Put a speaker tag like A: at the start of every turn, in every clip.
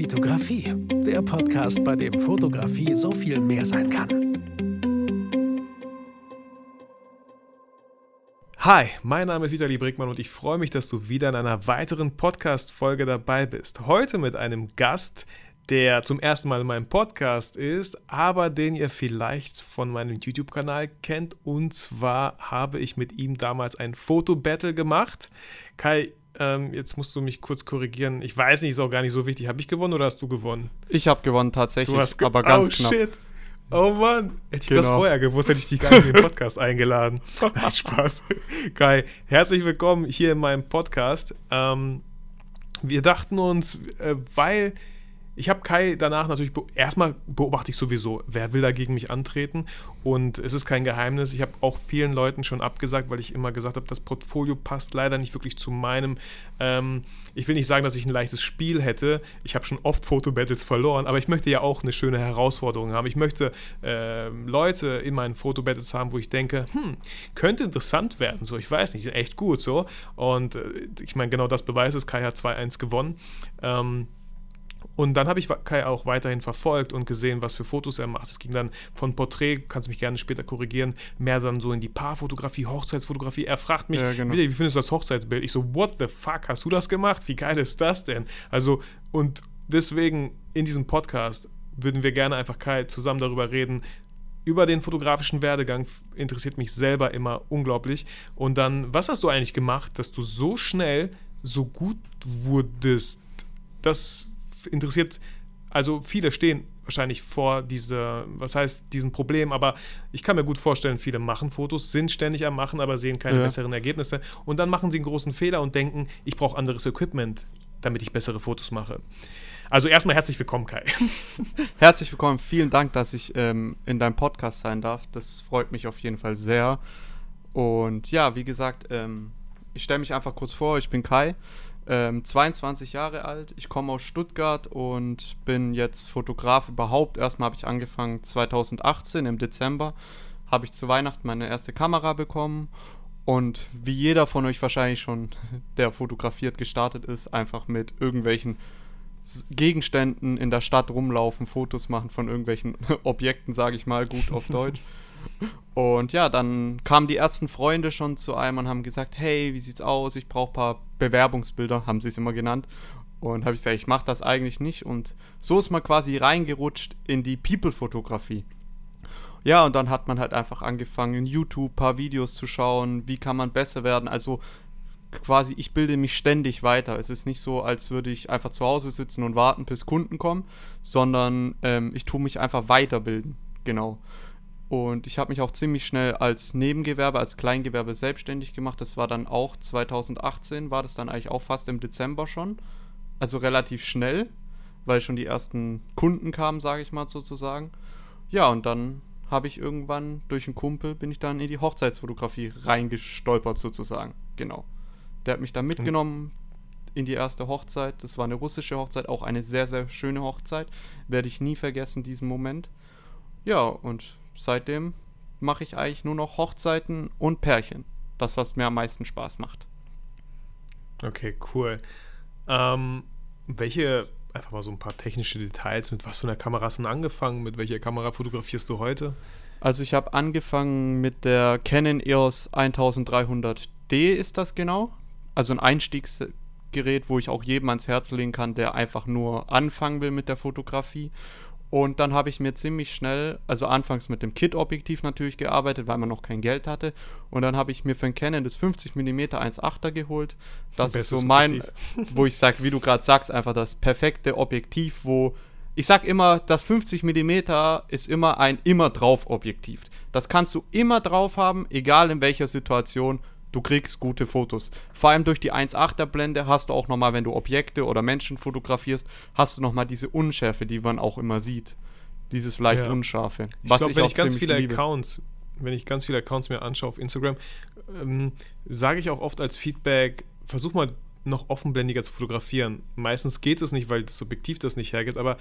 A: Vitografie, der Podcast, bei dem Fotografie so viel mehr sein kann.
B: Hi, mein Name ist Vitali Brickmann und ich freue mich, dass du wieder in einer weiteren Podcast-Folge dabei bist. Heute mit einem Gast, der zum ersten Mal in meinem Podcast ist, aber den ihr vielleicht von meinem YouTube-Kanal kennt. Und zwar habe ich mit ihm damals ein Foto-Battle gemacht. Kai, ähm, jetzt musst du mich kurz korrigieren. Ich weiß nicht, ist auch gar nicht so wichtig. Habe ich gewonnen oder hast du gewonnen?
C: Ich habe gewonnen tatsächlich,
B: du hast ge
C: aber ganz
B: oh,
C: knapp.
B: Shit. Oh Mann, hätte ich
C: Genau.
B: das vorher gewusst, hätte ich dich gar nicht in den Podcast eingeladen. Nein, Spaß. Kai, herzlich willkommen hier in meinem Podcast. Ähm, wir dachten uns, äh, weil ich habe Kai danach natürlich, be erstmal beobachte ich sowieso, wer will da gegen mich antreten. Und es ist kein Geheimnis, ich habe auch vielen Leuten schon abgesagt, weil ich immer gesagt habe, das Portfolio passt leider nicht wirklich zu meinem, ähm, ich will nicht sagen, dass ich ein leichtes Spiel hätte, ich habe schon oft Fotobattles verloren, aber ich möchte ja auch eine schöne Herausforderung haben, ich möchte ähm, Leute in meinen Fotobattles haben, wo ich denke, hm, könnte interessant werden, so, ich weiß nicht, sind echt gut, so. Und äh, ich meine, genau das beweist es, Kai hat 2-1 gewonnen, ähm, und dann habe ich Kai auch weiterhin verfolgt und gesehen, was für Fotos er macht. Es ging dann von Porträt, kannst mich gerne später korrigieren, mehr dann so in die Paarfotografie, Hochzeitsfotografie. Er fragt mich,
C: Ja, genau.
B: wie, wie findest du das Hochzeitsbild? Ich so, what the fuck, hast du das gemacht? Wie geil ist das denn? Also, und deswegen in diesem Podcast würden wir gerne einfach Kai zusammen darüber reden, über den fotografischen Werdegang interessiert mich selber immer unglaublich. Und dann, was hast du eigentlich gemacht, dass du so schnell so gut wurdest? Das interessiert, also viele stehen wahrscheinlich vor dieser, was heißt, diesem Problem, aber ich kann mir gut vorstellen, viele machen Fotos, sind ständig am Machen, aber sehen keine
C: Ja.
B: besseren Ergebnisse. Und dann machen sie einen großen Fehler und denken, ich brauche anderes Equipment, damit ich bessere Fotos mache. Also erstmal herzlich willkommen, Kai.
C: Herzlich willkommen, vielen Dank, dass ich ähm, in deinem Podcast sein darf. Das freut mich auf jeden Fall sehr. Und ja, wie gesagt, ähm, ich stelle mich einfach kurz vor, ich bin Kai, ähm, 22 Jahre alt, ich komme aus Stuttgart und bin jetzt Fotograf überhaupt. Erstmal habe ich angefangen 2018 im Dezember, habe ich zu Weihnachten meine erste Kamera bekommen und wie jeder von euch wahrscheinlich schon, der fotografiert, gestartet ist, einfach mit irgendwelchen Gegenständen in der Stadt rumlaufen, Fotos machen von irgendwelchen Objekten, sage ich mal, gut auf Deutsch. Und ja, dann kamen die ersten Freunde schon zu einem und haben gesagt, hey, wie sieht's aus? Ich brauche ein paar Bewerbungsbilder, haben sie es immer genannt. Und habe ich gesagt, ich mache das eigentlich nicht. Und so ist man quasi reingerutscht in die People-Fotografie. Ja, und dann hat man halt einfach angefangen, in YouTube ein paar Videos zu schauen, wie kann man besser werden. Also quasi, ich bilde mich ständig weiter. Es ist nicht so, als würde ich einfach zu Hause sitzen und warten, bis Kunden kommen, sondern ähm, ich tue mich einfach weiterbilden. Genau. Und ich habe mich auch ziemlich schnell als Nebengewerbe, als Kleingewerbe selbstständig gemacht. Das war dann auch 2018, war das dann eigentlich auch fast im Dezember schon. Also relativ schnell, weil schon die ersten Kunden kamen, sage ich mal sozusagen. Ja, und dann habe ich irgendwann durch einen Kumpel bin ich dann in die Hochzeitsfotografie reingestolpert sozusagen. Genau. Der hat mich dann mitgenommen in die erste Hochzeit. Das war eine russische Hochzeit, auch eine sehr, sehr schöne Hochzeit. Werde ich nie vergessen, diesen Moment. Ja, und seitdem mache ich eigentlich nur noch Hochzeiten und Pärchen. Das, was mir am meisten Spaß macht.
B: Okay, cool. Ähm, welche, einfach mal so ein paar technische Details, mit was für einer Kamera hast du angefangen? Mit welcher Kamera fotografierst du heute?
C: Also ich habe angefangen mit der Canon EOS 1300D ist das genau. Also ein Einstiegsgerät, wo ich auch jedem ans Herz legen kann, der einfach nur anfangen will mit der Fotografie. Und dann habe ich mir ziemlich schnell, also anfangs mit dem Kit-Objektiv natürlich gearbeitet, weil man noch kein Geld hatte. Und dann habe ich mir für ein Canon das 50 mm 1.8er geholt. Das ist so mein, wo ich sage, wie du gerade sagst, einfach das perfekte Objektiv, wo ich sag immer, das 50 mm ist immer ein immer drauf Objektiv. Das kannst du immer drauf haben, egal in welcher Situation. Du kriegst gute Fotos. Vor allem durch die 1.8er Blende hast du auch nochmal, wenn du Objekte oder Menschen fotografierst, hast du nochmal diese Unschärfe, die man auch immer sieht. Dieses leicht
B: Ja.
C: unscharfe.
B: Ich glaube, wenn ich ganz viele
C: liebe.
B: Accounts, wenn ich ganz viele Accounts mir anschaue auf Instagram, ähm, sage ich auch oft als Feedback, versuch mal noch offenblendiger zu fotografieren. Meistens geht es nicht, weil das Objektiv das nicht hergibt, aber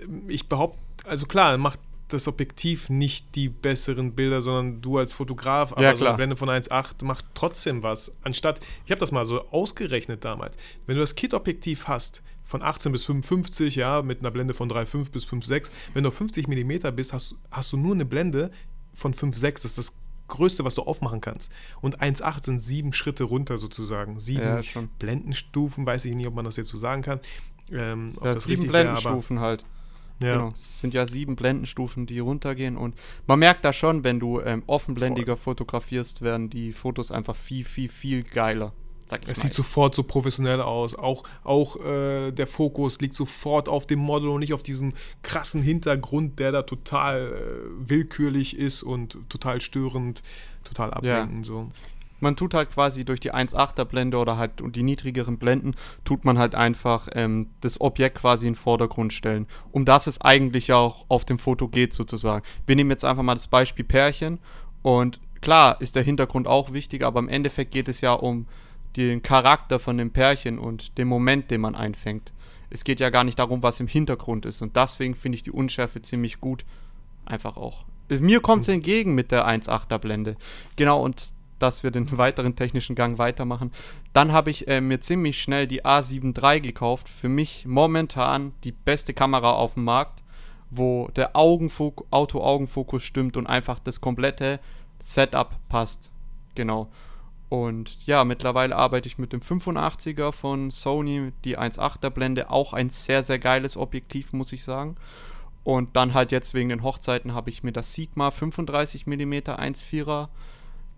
B: ähm, ich behaupte, also klar, macht das Objektiv nicht die besseren Bilder, sondern du als Fotograf, aber
C: Ja,
B: so eine. Blende von 1.8 macht trotzdem was. Anstatt, ich habe das mal so ausgerechnet damals, wenn du das Kit-Objektiv hast, von 18 bis 55, ja, mit einer Blende von 3,5 bis 5,6. Wenn du auf 50 mm bist, hast, hast du nur eine Blende von 5,6. Das ist das Größte, was du aufmachen kannst. Und 1,8 sind sieben Schritte runter sozusagen. Sieben
C: Ja.
B: Blendenstufen, weiß ich nicht, ob man das jetzt so sagen kann. Ähm,
C: Ja,
B: das
C: sieben
B: aber-
C: Blendenstufen halt.
B: Ja.
C: Genau. Es sind ja sieben Blendenstufen, die runtergehen. Und man merkt da schon, wenn du ähm, offenblendiger fotografierst, werden die Fotos einfach viel, viel, viel geiler. Sag ich
B: Es
C: mal.
B: sieht sofort so professionell aus. Auch, auch äh, der Fokus liegt sofort auf dem Model und nicht auf diesem krassen Hintergrund, der da total äh, willkürlich ist und total störend, total ablenkend. So.
C: Man tut halt quasi durch die 1,8er Blende oder halt und die niedrigeren Blenden, tut man halt einfach ähm, das Objekt quasi in den Vordergrund stellen. Um das es eigentlich auch auf dem Foto geht sozusagen. Wir nehmen jetzt einfach mal das Beispiel Pärchen und klar ist der Hintergrund auch wichtig, aber im Endeffekt geht es ja um den Charakter von dem Pärchen und den Moment, den man einfängt. Es geht ja gar nicht darum, was im Hintergrund ist und deswegen finde ich die Unschärfe ziemlich gut. Einfach auch. Mir kommt es entgegen mit der 1,8er Blende. Genau, und dass wir den weiteren technischen Gang weitermachen. Dann habe ich äh, mir ziemlich schnell die A7 III gekauft. Für mich momentan die beste Kamera auf dem Markt, wo der Augenfok Auto-Augenfokus stimmt und einfach das komplette Setup passt. Genau. Und ja, mittlerweile arbeite ich mit dem 85er von Sony, die 1.8er Blende, auch ein sehr, sehr geiles Objektiv, muss ich sagen. Und dann halt jetzt wegen den Hochzeiten habe ich mir das Sigma 35 mm 1.4er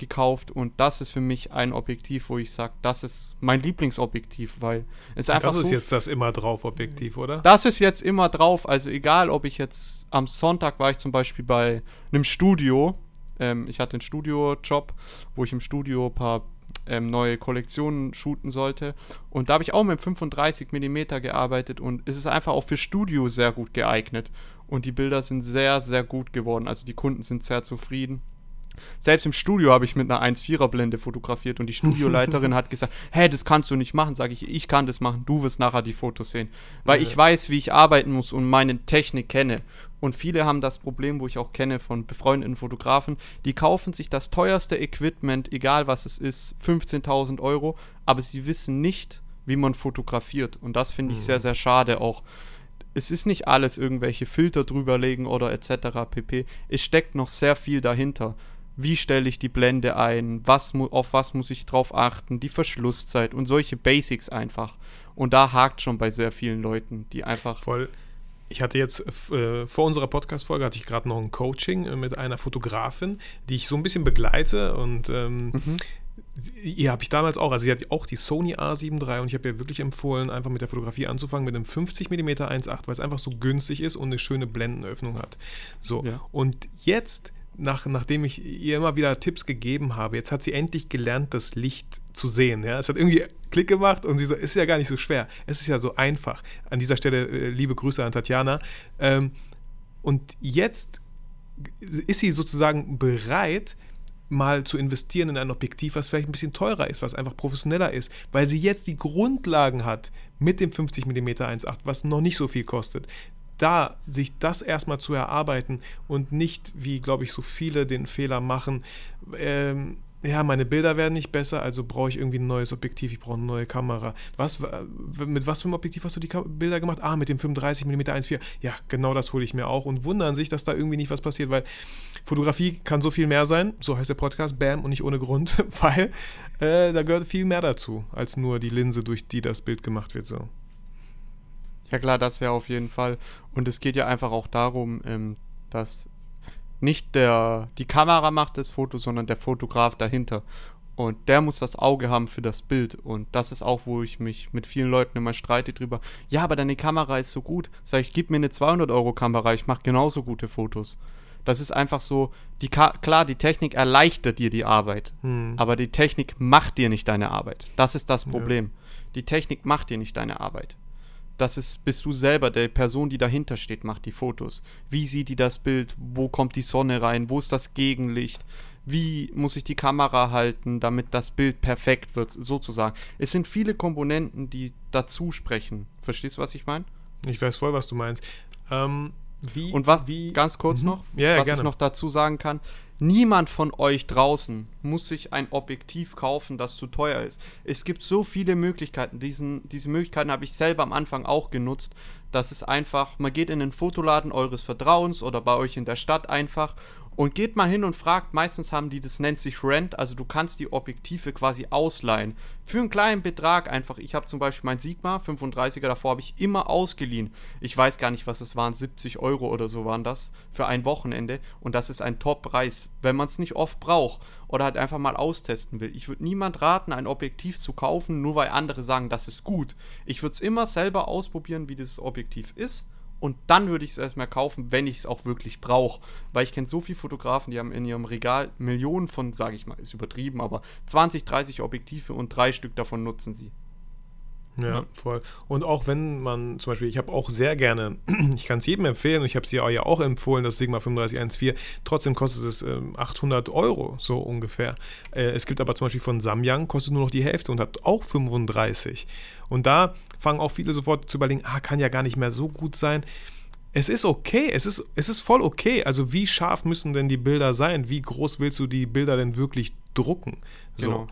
C: gekauft und das ist für mich ein Objektiv, wo ich sage, das ist mein Lieblingsobjektiv, weil es einfach
B: Das ist
C: so
B: jetzt das immer drauf Objektiv, oder?
C: das ist jetzt immer drauf. Also egal, ob ich jetzt am Sonntag war ich zum Beispiel bei einem Studio. Ähm, ich hatte einen Studiojob, wo ich im Studio ein paar ähm, neue Kollektionen shooten sollte. Und da habe ich auch mit 35 mm gearbeitet und es ist einfach auch für Studio sehr gut geeignet. Und die Bilder sind sehr, sehr gut geworden. Also die Kunden sind sehr zufrieden. Selbst im Studio habe ich mit einer 1,4er Blende fotografiert und die Studioleiterin hat gesagt, hey, das kannst du nicht machen. Sage ich, ich kann das machen, du wirst nachher die Fotos sehen. Weil
B: Ja.
C: ich weiß, wie ich arbeiten muss und meine Technik kenne. Und viele haben das Problem, wo ich auch kenne von befreundeten Fotografen, die kaufen sich das teuerste Equipment, egal was es ist, 15.000 Euro, aber sie wissen nicht, wie man fotografiert. Und das finde ich sehr, sehr schade auch. Es ist nicht alles irgendwelche Filter drüberlegen oder etc. pp. Es steckt noch sehr viel dahinter. Wie stelle ich die Blende ein? Was auf was muss ich drauf achten? Die Verschlusszeit und solche Basics einfach. Und da hakt schon bei sehr vielen Leuten, die einfach.
B: Voll. Ich hatte jetzt äh, vor unserer Podcast-Folge hatte ich gerade noch ein Coaching äh, mit einer Fotografin, die ich so ein bisschen begleite und ähm,
C: Mhm.
B: ihr habe ich damals auch, also sie hat auch die Sony A7 III und ich habe ihr wirklich empfohlen, einfach mit der Fotografie anzufangen mit einem 50 mm 1.8, weil es einfach so günstig ist und eine schöne Blendenöffnung hat. So,
C: Ja.
B: und jetzt, nach, nachdem ich ihr immer wieder Tipps gegeben habe, jetzt hat sie endlich gelernt, das Licht zu sehen. Ja? Es hat irgendwie Klick gemacht und sie so, ist ja gar nicht so schwer. Es ist ja so einfach. An dieser Stelle äh, liebe Grüße an Tatjana. Ähm, und jetzt ist sie sozusagen bereit, mal zu investieren in ein Objektiv, was vielleicht ein bisschen teurer ist, was einfach professioneller ist, weil sie jetzt die Grundlagen hat mit dem 50 mm 1.8, was noch nicht so viel kostet. Da sich das erstmal zu erarbeiten und nicht, wie glaube ich so viele den Fehler machen, ähm, ja, meine Bilder werden nicht besser, also brauche ich irgendwie ein neues Objektiv, ich brauche eine neue Kamera. Was, mit was für einem Objektiv hast du die Bilder gemacht? Ah, mit dem 35 mm 1.4. Ja, genau das hole ich mir auch und wundern sich, dass da irgendwie nicht was passiert, weil Fotografie kann so viel mehr sein, so heißt der Podcast, Bam, und nicht ohne Grund, weil äh, da gehört viel mehr dazu, als nur die Linse, durch die das Bild gemacht wird. So.
C: Ja klar, das ja auf jeden Fall. Und es geht ja einfach auch darum, ähm, dass nicht der, die Kamera macht das Foto, sondern der Fotograf dahinter. Und der muss das Auge haben für das Bild. Und das ist auch, wo ich mich mit vielen Leuten immer streite drüber. Ja, aber deine Kamera ist so gut. Sag ich, gib mir eine 200-Euro-Kamera, ich mache genauso gute Fotos. Das ist einfach so, die Ka klar, die Technik erleichtert dir die Arbeit.
B: Hm.
C: Aber die Technik macht dir nicht deine Arbeit. Das ist das
B: Ja.
C: Problem. Die Technik macht dir nicht deine Arbeit. Das ist, bist du selber, der Person, die dahinter steht, macht die Fotos. Wie sieht die das Bild? Wo kommt die Sonne rein? Wo ist das Gegenlicht? Wie muss ich die Kamera halten, damit das Bild perfekt wird, sozusagen? Es sind viele Komponenten, die dazu sprechen. Verstehst du, was ich meine?
B: Ich weiß voll, was du meinst. Ähm, wie,
C: Und was,
B: wie,
C: ganz kurz
B: Mhm.
C: noch,
B: Ja, ja,
C: was
B: gerne.
C: ich noch dazu sagen kann, Niemand von euch draußen muss sich ein Objektiv kaufen, das zu teuer ist. Es gibt so viele Möglichkeiten. Diesen, diese Möglichkeiten habe ich selber am Anfang auch genutzt. Das ist einfach, man geht in den Fotoladen eures Vertrauens oder bei euch in der Stadt einfach und geht mal hin und fragt, meistens haben die, das nennt sich Rent, also du kannst die Objektive quasi ausleihen. Für einen kleinen Betrag einfach. Ich habe zum Beispiel mein Sigma 35er, davor habe ich immer ausgeliehen. Ich weiß gar nicht, was es waren, 70 Euro oder so waren das für ein Wochenende. Und das ist ein Top-Preis, wenn man es nicht oft braucht oder halt einfach mal austesten will. Ich würde niemand raten, ein Objektiv zu kaufen, nur weil andere sagen, das ist gut. Ich würde es immer selber ausprobieren, wie dieses Objektiv ist und dann würde ich es erstmal kaufen, wenn ich es auch wirklich brauche. Weil ich kenne so viele Fotografen, die haben in ihrem Regal Millionen von, sage ich mal, ist übertrieben, aber 20, 30 Objektive und drei Stück davon nutzen sie.
B: Ja, voll. Und auch wenn man zum Beispiel, ich habe auch sehr gerne, ich kann es jedem empfehlen, ich habe es dir ja auch empfohlen, das Sigma 3514, trotzdem kostet es äh, 800 Euro, so ungefähr. Äh, es gibt aber zum Beispiel von Samyang, kostet nur noch die Hälfte und hat auch 35. Und da fangen auch viele sofort zu überlegen, ah, kann ja gar nicht mehr so gut sein. Es ist okay, es ist, es ist voll okay. Also wie scharf müssen denn die Bilder sein? Wie groß willst du die Bilder denn wirklich drucken? So. Genau.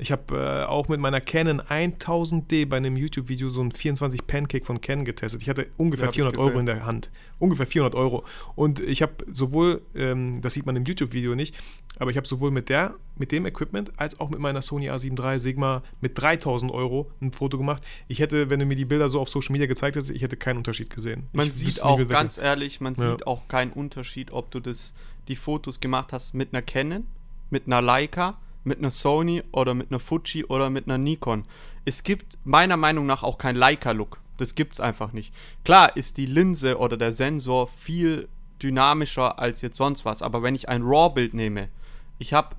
B: Ich habe äh, auch mit meiner Canon 1000D bei einem YouTube-Video so ein 24 Pancake von Canon getestet. Ich hatte ungefähr ja, 400 Euro in der Hand. Ungefähr 400 Euro. Und ich habe sowohl, ähm, das sieht man im YouTube-Video nicht, aber ich habe sowohl mit, der, mit dem Equipment als auch mit meiner Sony A7 III Sigma mit 3000 Euro ein Foto gemacht. Ich hätte, wenn du mir die Bilder so auf Social Media gezeigt hättest, ich hätte keinen Unterschied gesehen.
C: Man
B: ich
C: sieht auch, ganz ehrlich, man ja. sieht auch keinen Unterschied, ob du das, die Fotos gemacht hast mit einer Canon, mit einer Leica mit einer Sony oder mit einer Fuji oder mit einer Nikon. Es gibt meiner Meinung nach auch kein Leica-Look. Das gibt es einfach nicht. Klar ist die Linse oder der Sensor viel dynamischer als jetzt sonst was, aber wenn ich ein RAW-Bild nehme, ich habe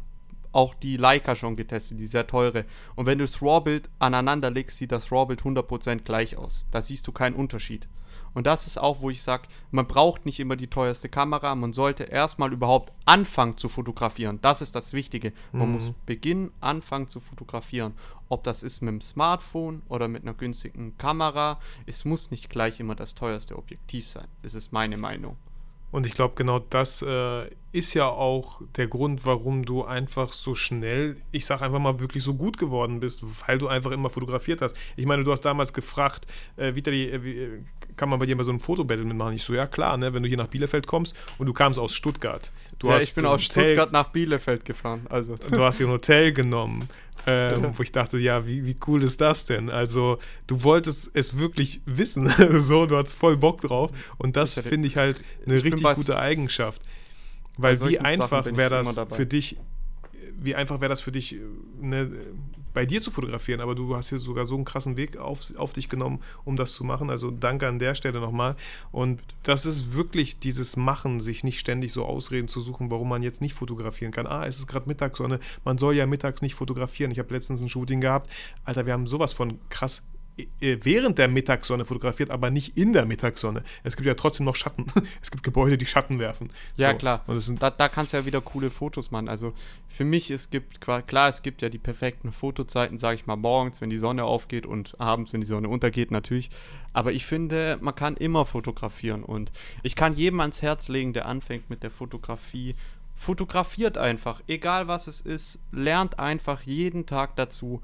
C: auch die Leica schon getestet, die sehr teure. Und wenn du das RAW-Bild aneinander legst, sieht das RAW-Bild 100% gleich aus. Da siehst du keinen Unterschied. Und das ist auch, wo ich sage, man braucht nicht immer die teuerste Kamera, man sollte erstmal überhaupt anfangen zu fotografieren. Das ist das Wichtige. Man mhm. muss beginnen, anfangen zu fotografieren. Ob das ist mit dem Smartphone oder mit einer günstigen Kamera, es muss nicht gleich immer das teuerste Objektiv sein. Das ist meine Meinung.
B: Und ich glaube, genau das äh, ist ja auch der Grund, warum du einfach so schnell, ich sag einfach mal, wirklich so gut geworden bist, weil du einfach immer fotografiert hast. Ich meine, du hast damals gefragt, äh, Vitali, äh, wie, äh, kann man bei dir mal so ein Fotobattle mitmachen? Ich so, ja klar, ne? wenn du hier nach Bielefeld kommst und du kamst aus Stuttgart. Du
C: ja, ich bin aus Hotel, Stuttgart nach Bielefeld gefahren. Also.
B: Du hast hier ein Hotel genommen, ähm, wo ich dachte, ja, wie, wie cool ist das denn? Also du wolltest es wirklich wissen, so, du hattest voll Bock drauf und das finde ich halt eine ich richtig gute Eigenschaft. Weil wie einfach wäre das für dich, wie einfach wäre das für dich, ne, bei dir zu fotografieren, aber du hast hier sogar so einen krassen Weg auf, auf dich genommen, um das zu machen. Also danke an der Stelle nochmal. Und das ist wirklich dieses Machen, sich nicht ständig so Ausreden zu suchen, warum man jetzt nicht fotografieren kann. Ah, es ist gerade Mittagssonne, man soll ja mittags nicht fotografieren. Ich habe letztens ein Shooting gehabt. Alter, wir haben sowas von krass während der Mittagssonne fotografiert, aber nicht in der Mittagssonne. Es gibt ja trotzdem noch Schatten. Es gibt Gebäude, die Schatten werfen.
C: Ja, so. klar. Und da, da kannst du ja wieder coole Fotos machen. Also für mich, es gibt, klar, es gibt ja die perfekten Fotozeiten, sage ich mal, morgens, wenn die Sonne aufgeht und abends, wenn die Sonne untergeht, natürlich. Aber ich finde, man kann immer fotografieren und ich kann jedem ans Herz legen, der anfängt mit der Fotografie fotografiert einfach, egal was es ist, lernt einfach jeden Tag dazu.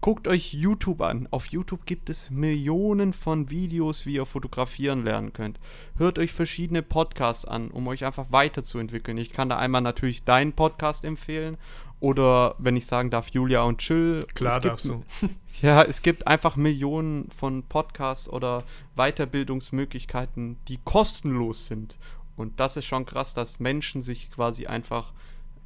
C: Guckt euch YouTube an. Auf YouTube gibt es Millionen von Videos, wie ihr fotografieren lernen könnt. Hört euch verschiedene Podcasts an, um euch einfach weiterzuentwickeln. Ich kann da einmal natürlich deinen Podcast empfehlen oder wenn ich sagen darf, Julia und Chill.
B: Klar darfst du.
C: Ja, es gibt einfach Millionen von Podcasts oder Weiterbildungsmöglichkeiten, die kostenlos sind. Und das ist schon krass, dass Menschen sich quasi einfach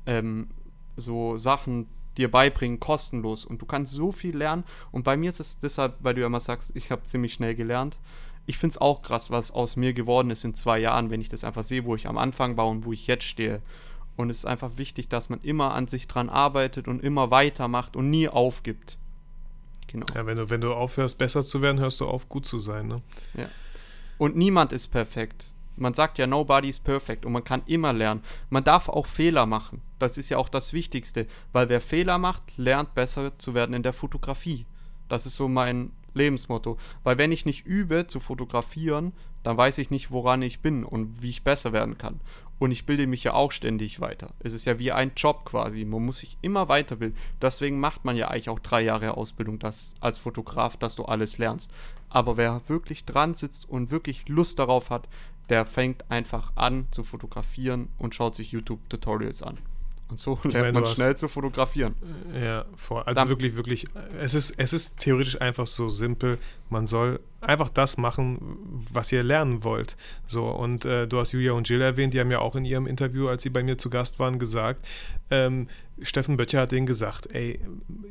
C: ähm, so Sachen dir beibringen, kostenlos. Und du kannst so viel lernen. Und bei mir ist es deshalb, weil du ja immer sagst, ich habe ziemlich schnell gelernt. Ich finde es auch krass, was aus mir geworden ist in zwei Jahren, wenn ich das einfach sehe, wo ich am Anfang war und wo ich jetzt stehe. Und es ist einfach wichtig, dass man immer an sich dran arbeitet und immer weitermacht und nie aufgibt.
B: Genau. Ja, wenn du, wenn du aufhörst, besser zu werden, hörst du auf, gut zu sein. Ne?
C: Ja. Und niemand ist perfekt man sagt ja, nobody is perfect und man kann immer lernen. Man darf auch Fehler machen. Das ist ja auch das Wichtigste, weil wer Fehler macht, lernt besser zu werden in der Fotografie. Das ist so mein Lebensmotto. Weil wenn ich nicht übe zu fotografieren, dann weiß ich nicht, woran ich bin und wie ich besser werden kann. Und ich bilde mich ja auch ständig weiter. Es ist ja wie ein Job quasi. Man muss sich immer weiterbilden. Deswegen macht man ja eigentlich auch drei Jahre Ausbildung das, als Fotograf, dass du alles lernst. Aber wer wirklich dran sitzt und wirklich Lust darauf hat, der fängt einfach an zu fotografieren und schaut sich YouTube-Tutorials an. Und so lernt
B: meine,
C: man schnell zu fotografieren.
B: Ja, vor, also
C: Dann-
B: wirklich, wirklich, es ist, es ist theoretisch einfach so simpel. Man soll einfach das machen, was ihr lernen wollt. So, und äh, du hast Julia und Jill erwähnt, die haben ja auch in ihrem Interview, als sie bei mir zu Gast waren, gesagt, ähm, Steffen Böttcher hat denen gesagt, ey,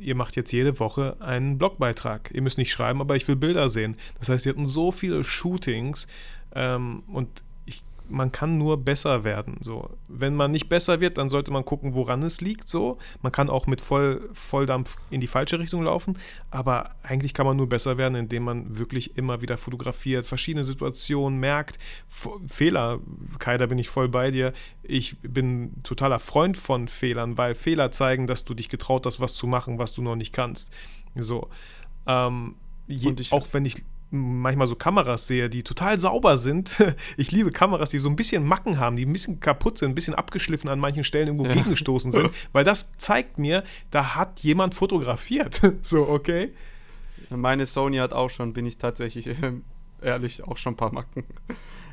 B: ihr macht jetzt jede Woche einen Blogbeitrag. Ihr müsst nicht schreiben, aber ich will Bilder sehen. Das heißt, sie hatten so viele Shootings ähm, und ich, man kann nur besser werden. So. Wenn man nicht besser wird, dann sollte man gucken, woran es liegt. So. Man kann auch mit Voll, Volldampf in die falsche Richtung laufen, aber eigentlich kann man nur besser werden, indem man wirklich immer wieder fotografiert, verschiedene Situationen merkt, F Fehler, Kai, da bin ich voll bei dir. Ich bin totaler Freund von Fehlern, weil Fehler zeigen, dass du dich getraut hast, was zu machen, was du noch nicht kannst. So. Ähm, je, auch wenn ich manchmal so Kameras sehe, die total sauber sind. Ich liebe Kameras, die so ein bisschen Macken haben, die ein bisschen kaputt sind, ein bisschen abgeschliffen an manchen Stellen irgendwo
C: Ja.
B: gegengestoßen sind, weil das zeigt mir, da hat jemand fotografiert. So, okay?
C: Meine Sony hat auch schon, bin ich tatsächlich ehrlich, auch schon ein paar Macken.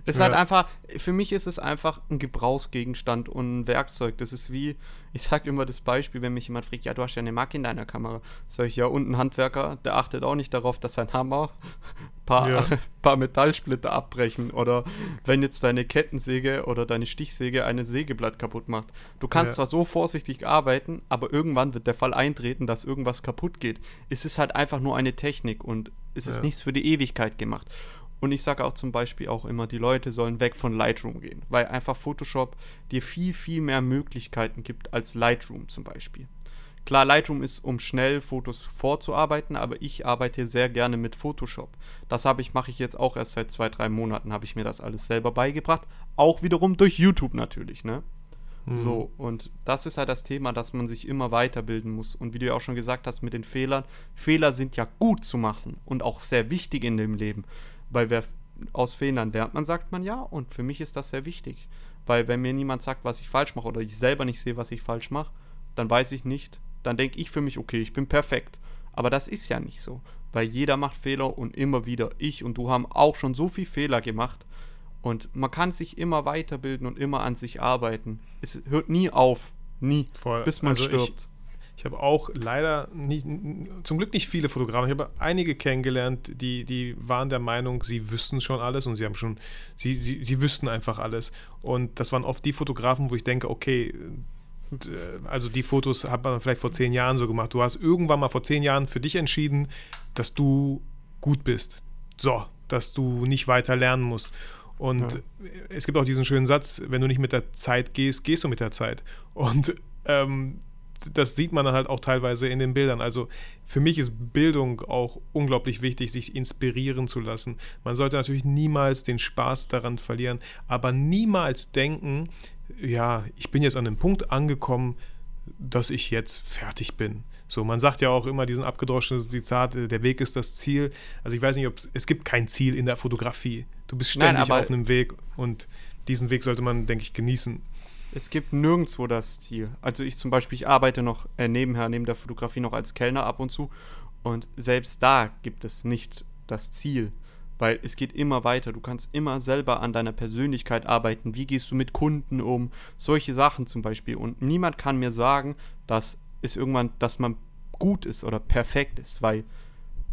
C: Es ist
B: Ja.
C: halt einfach, für mich ist es einfach ein Gebrauchsgegenstand und ein Werkzeug. Das ist wie, ich sag immer das Beispiel, wenn mich jemand fragt, ja, du hast ja eine Macke in deiner Kamera. Sag ich, ja, und ein Handwerker, der achtet auch nicht darauf, dass sein Hammer paar,
B: Ja.
C: paar Metallsplitter abbrechen oder wenn jetzt deine Kettensäge oder deine Stichsäge eine Sägeblatt kaputt macht. Du kannst
B: Ja.
C: zwar so vorsichtig arbeiten, aber irgendwann wird der Fall eintreten, dass irgendwas kaputt geht. Es ist halt einfach nur eine Technik und es ist nichts für die Ewigkeit gemacht. Und ich sage auch zum Beispiel auch immer, die Leute sollen weg von Lightroom gehen, weil einfach Photoshop dir viel, viel mehr Möglichkeiten gibt als Lightroom zum Beispiel. Klar, Lightroom ist, um schnell Fotos vorzuarbeiten, aber ich arbeite sehr gerne mit Photoshop. Das habe ich, mache ich jetzt auch erst seit zwei, drei Monaten, habe ich mir das alles selber beigebracht. Auch wiederum durch YouTube natürlich, ne? So, und das ist halt das Thema, dass man sich immer weiterbilden muss. Und wie du ja auch schon gesagt hast mit den Fehlern, Fehler sind ja gut zu machen und auch sehr wichtig in dem Leben. Weil wer aus Fehlern lernt man, sagt man ja. Und für mich ist das sehr wichtig. Weil wenn mir niemand sagt, was ich falsch mache oder ich selber nicht sehe, was ich falsch mache, dann weiß ich nicht. Dann denke ich für mich, okay, ich bin perfekt. Aber das ist ja nicht so. Weil jeder macht Fehler und immer wieder. Ich und du haben auch schon so viel Fehler gemacht. Und man kann sich immer weiterbilden und immer an sich arbeiten. Es hört nie auf. Nie.
B: Voll.
C: Bis man
B: Also
C: stirbt.
B: Ich habe auch leider nicht, zum Glück nicht viele Fotografen. Ich habe einige kennengelernt, die, die waren der Meinung, sie wüssten schon alles und sie haben schon, sie, sie, sie wüssten einfach alles. Und das waren oft die Fotografen, wo ich denke, okay, d- also die Fotos hat man vielleicht vor zehn Jahren so gemacht. Du hast irgendwann mal vor zehn Jahren für dich entschieden, dass du gut bist. So, dass du nicht weiter lernen musst. Und
C: Ja.
B: es gibt auch diesen schönen Satz, wenn du nicht mit der Zeit gehst, gehst du mit der Zeit. Und ähm, das sieht man dann halt auch teilweise in den Bildern. Also für mich ist Bildung auch unglaublich wichtig, sich inspirieren zu lassen. Man sollte natürlich niemals den Spaß daran verlieren, aber niemals denken, ja, ich bin jetzt an einem Punkt angekommen, dass ich jetzt fertig bin. So, man sagt ja auch immer diesen abgedroschenen Zitat, äh, der Weg ist das Ziel. Also ich weiß nicht, ob es gibt kein Ziel in der Fotografie. Du bist
C: Nein,
B: ständig
C: aber-
B: auf einem Weg und diesen Weg sollte man, denke ich, genießen.
C: Es gibt nirgendwo das Ziel. Also ich zum Beispiel, ich arbeite noch äh, nebenher, neben der Fotografie noch als Kellner ab und zu. Und selbst da gibt es nicht das Ziel. Weil es geht immer weiter. Du kannst immer selber an deiner Persönlichkeit arbeiten. Wie gehst du mit Kunden um? Solche Sachen zum Beispiel. Und niemand kann mir sagen, dass es irgendwann, dass man gut ist oder perfekt ist. Weil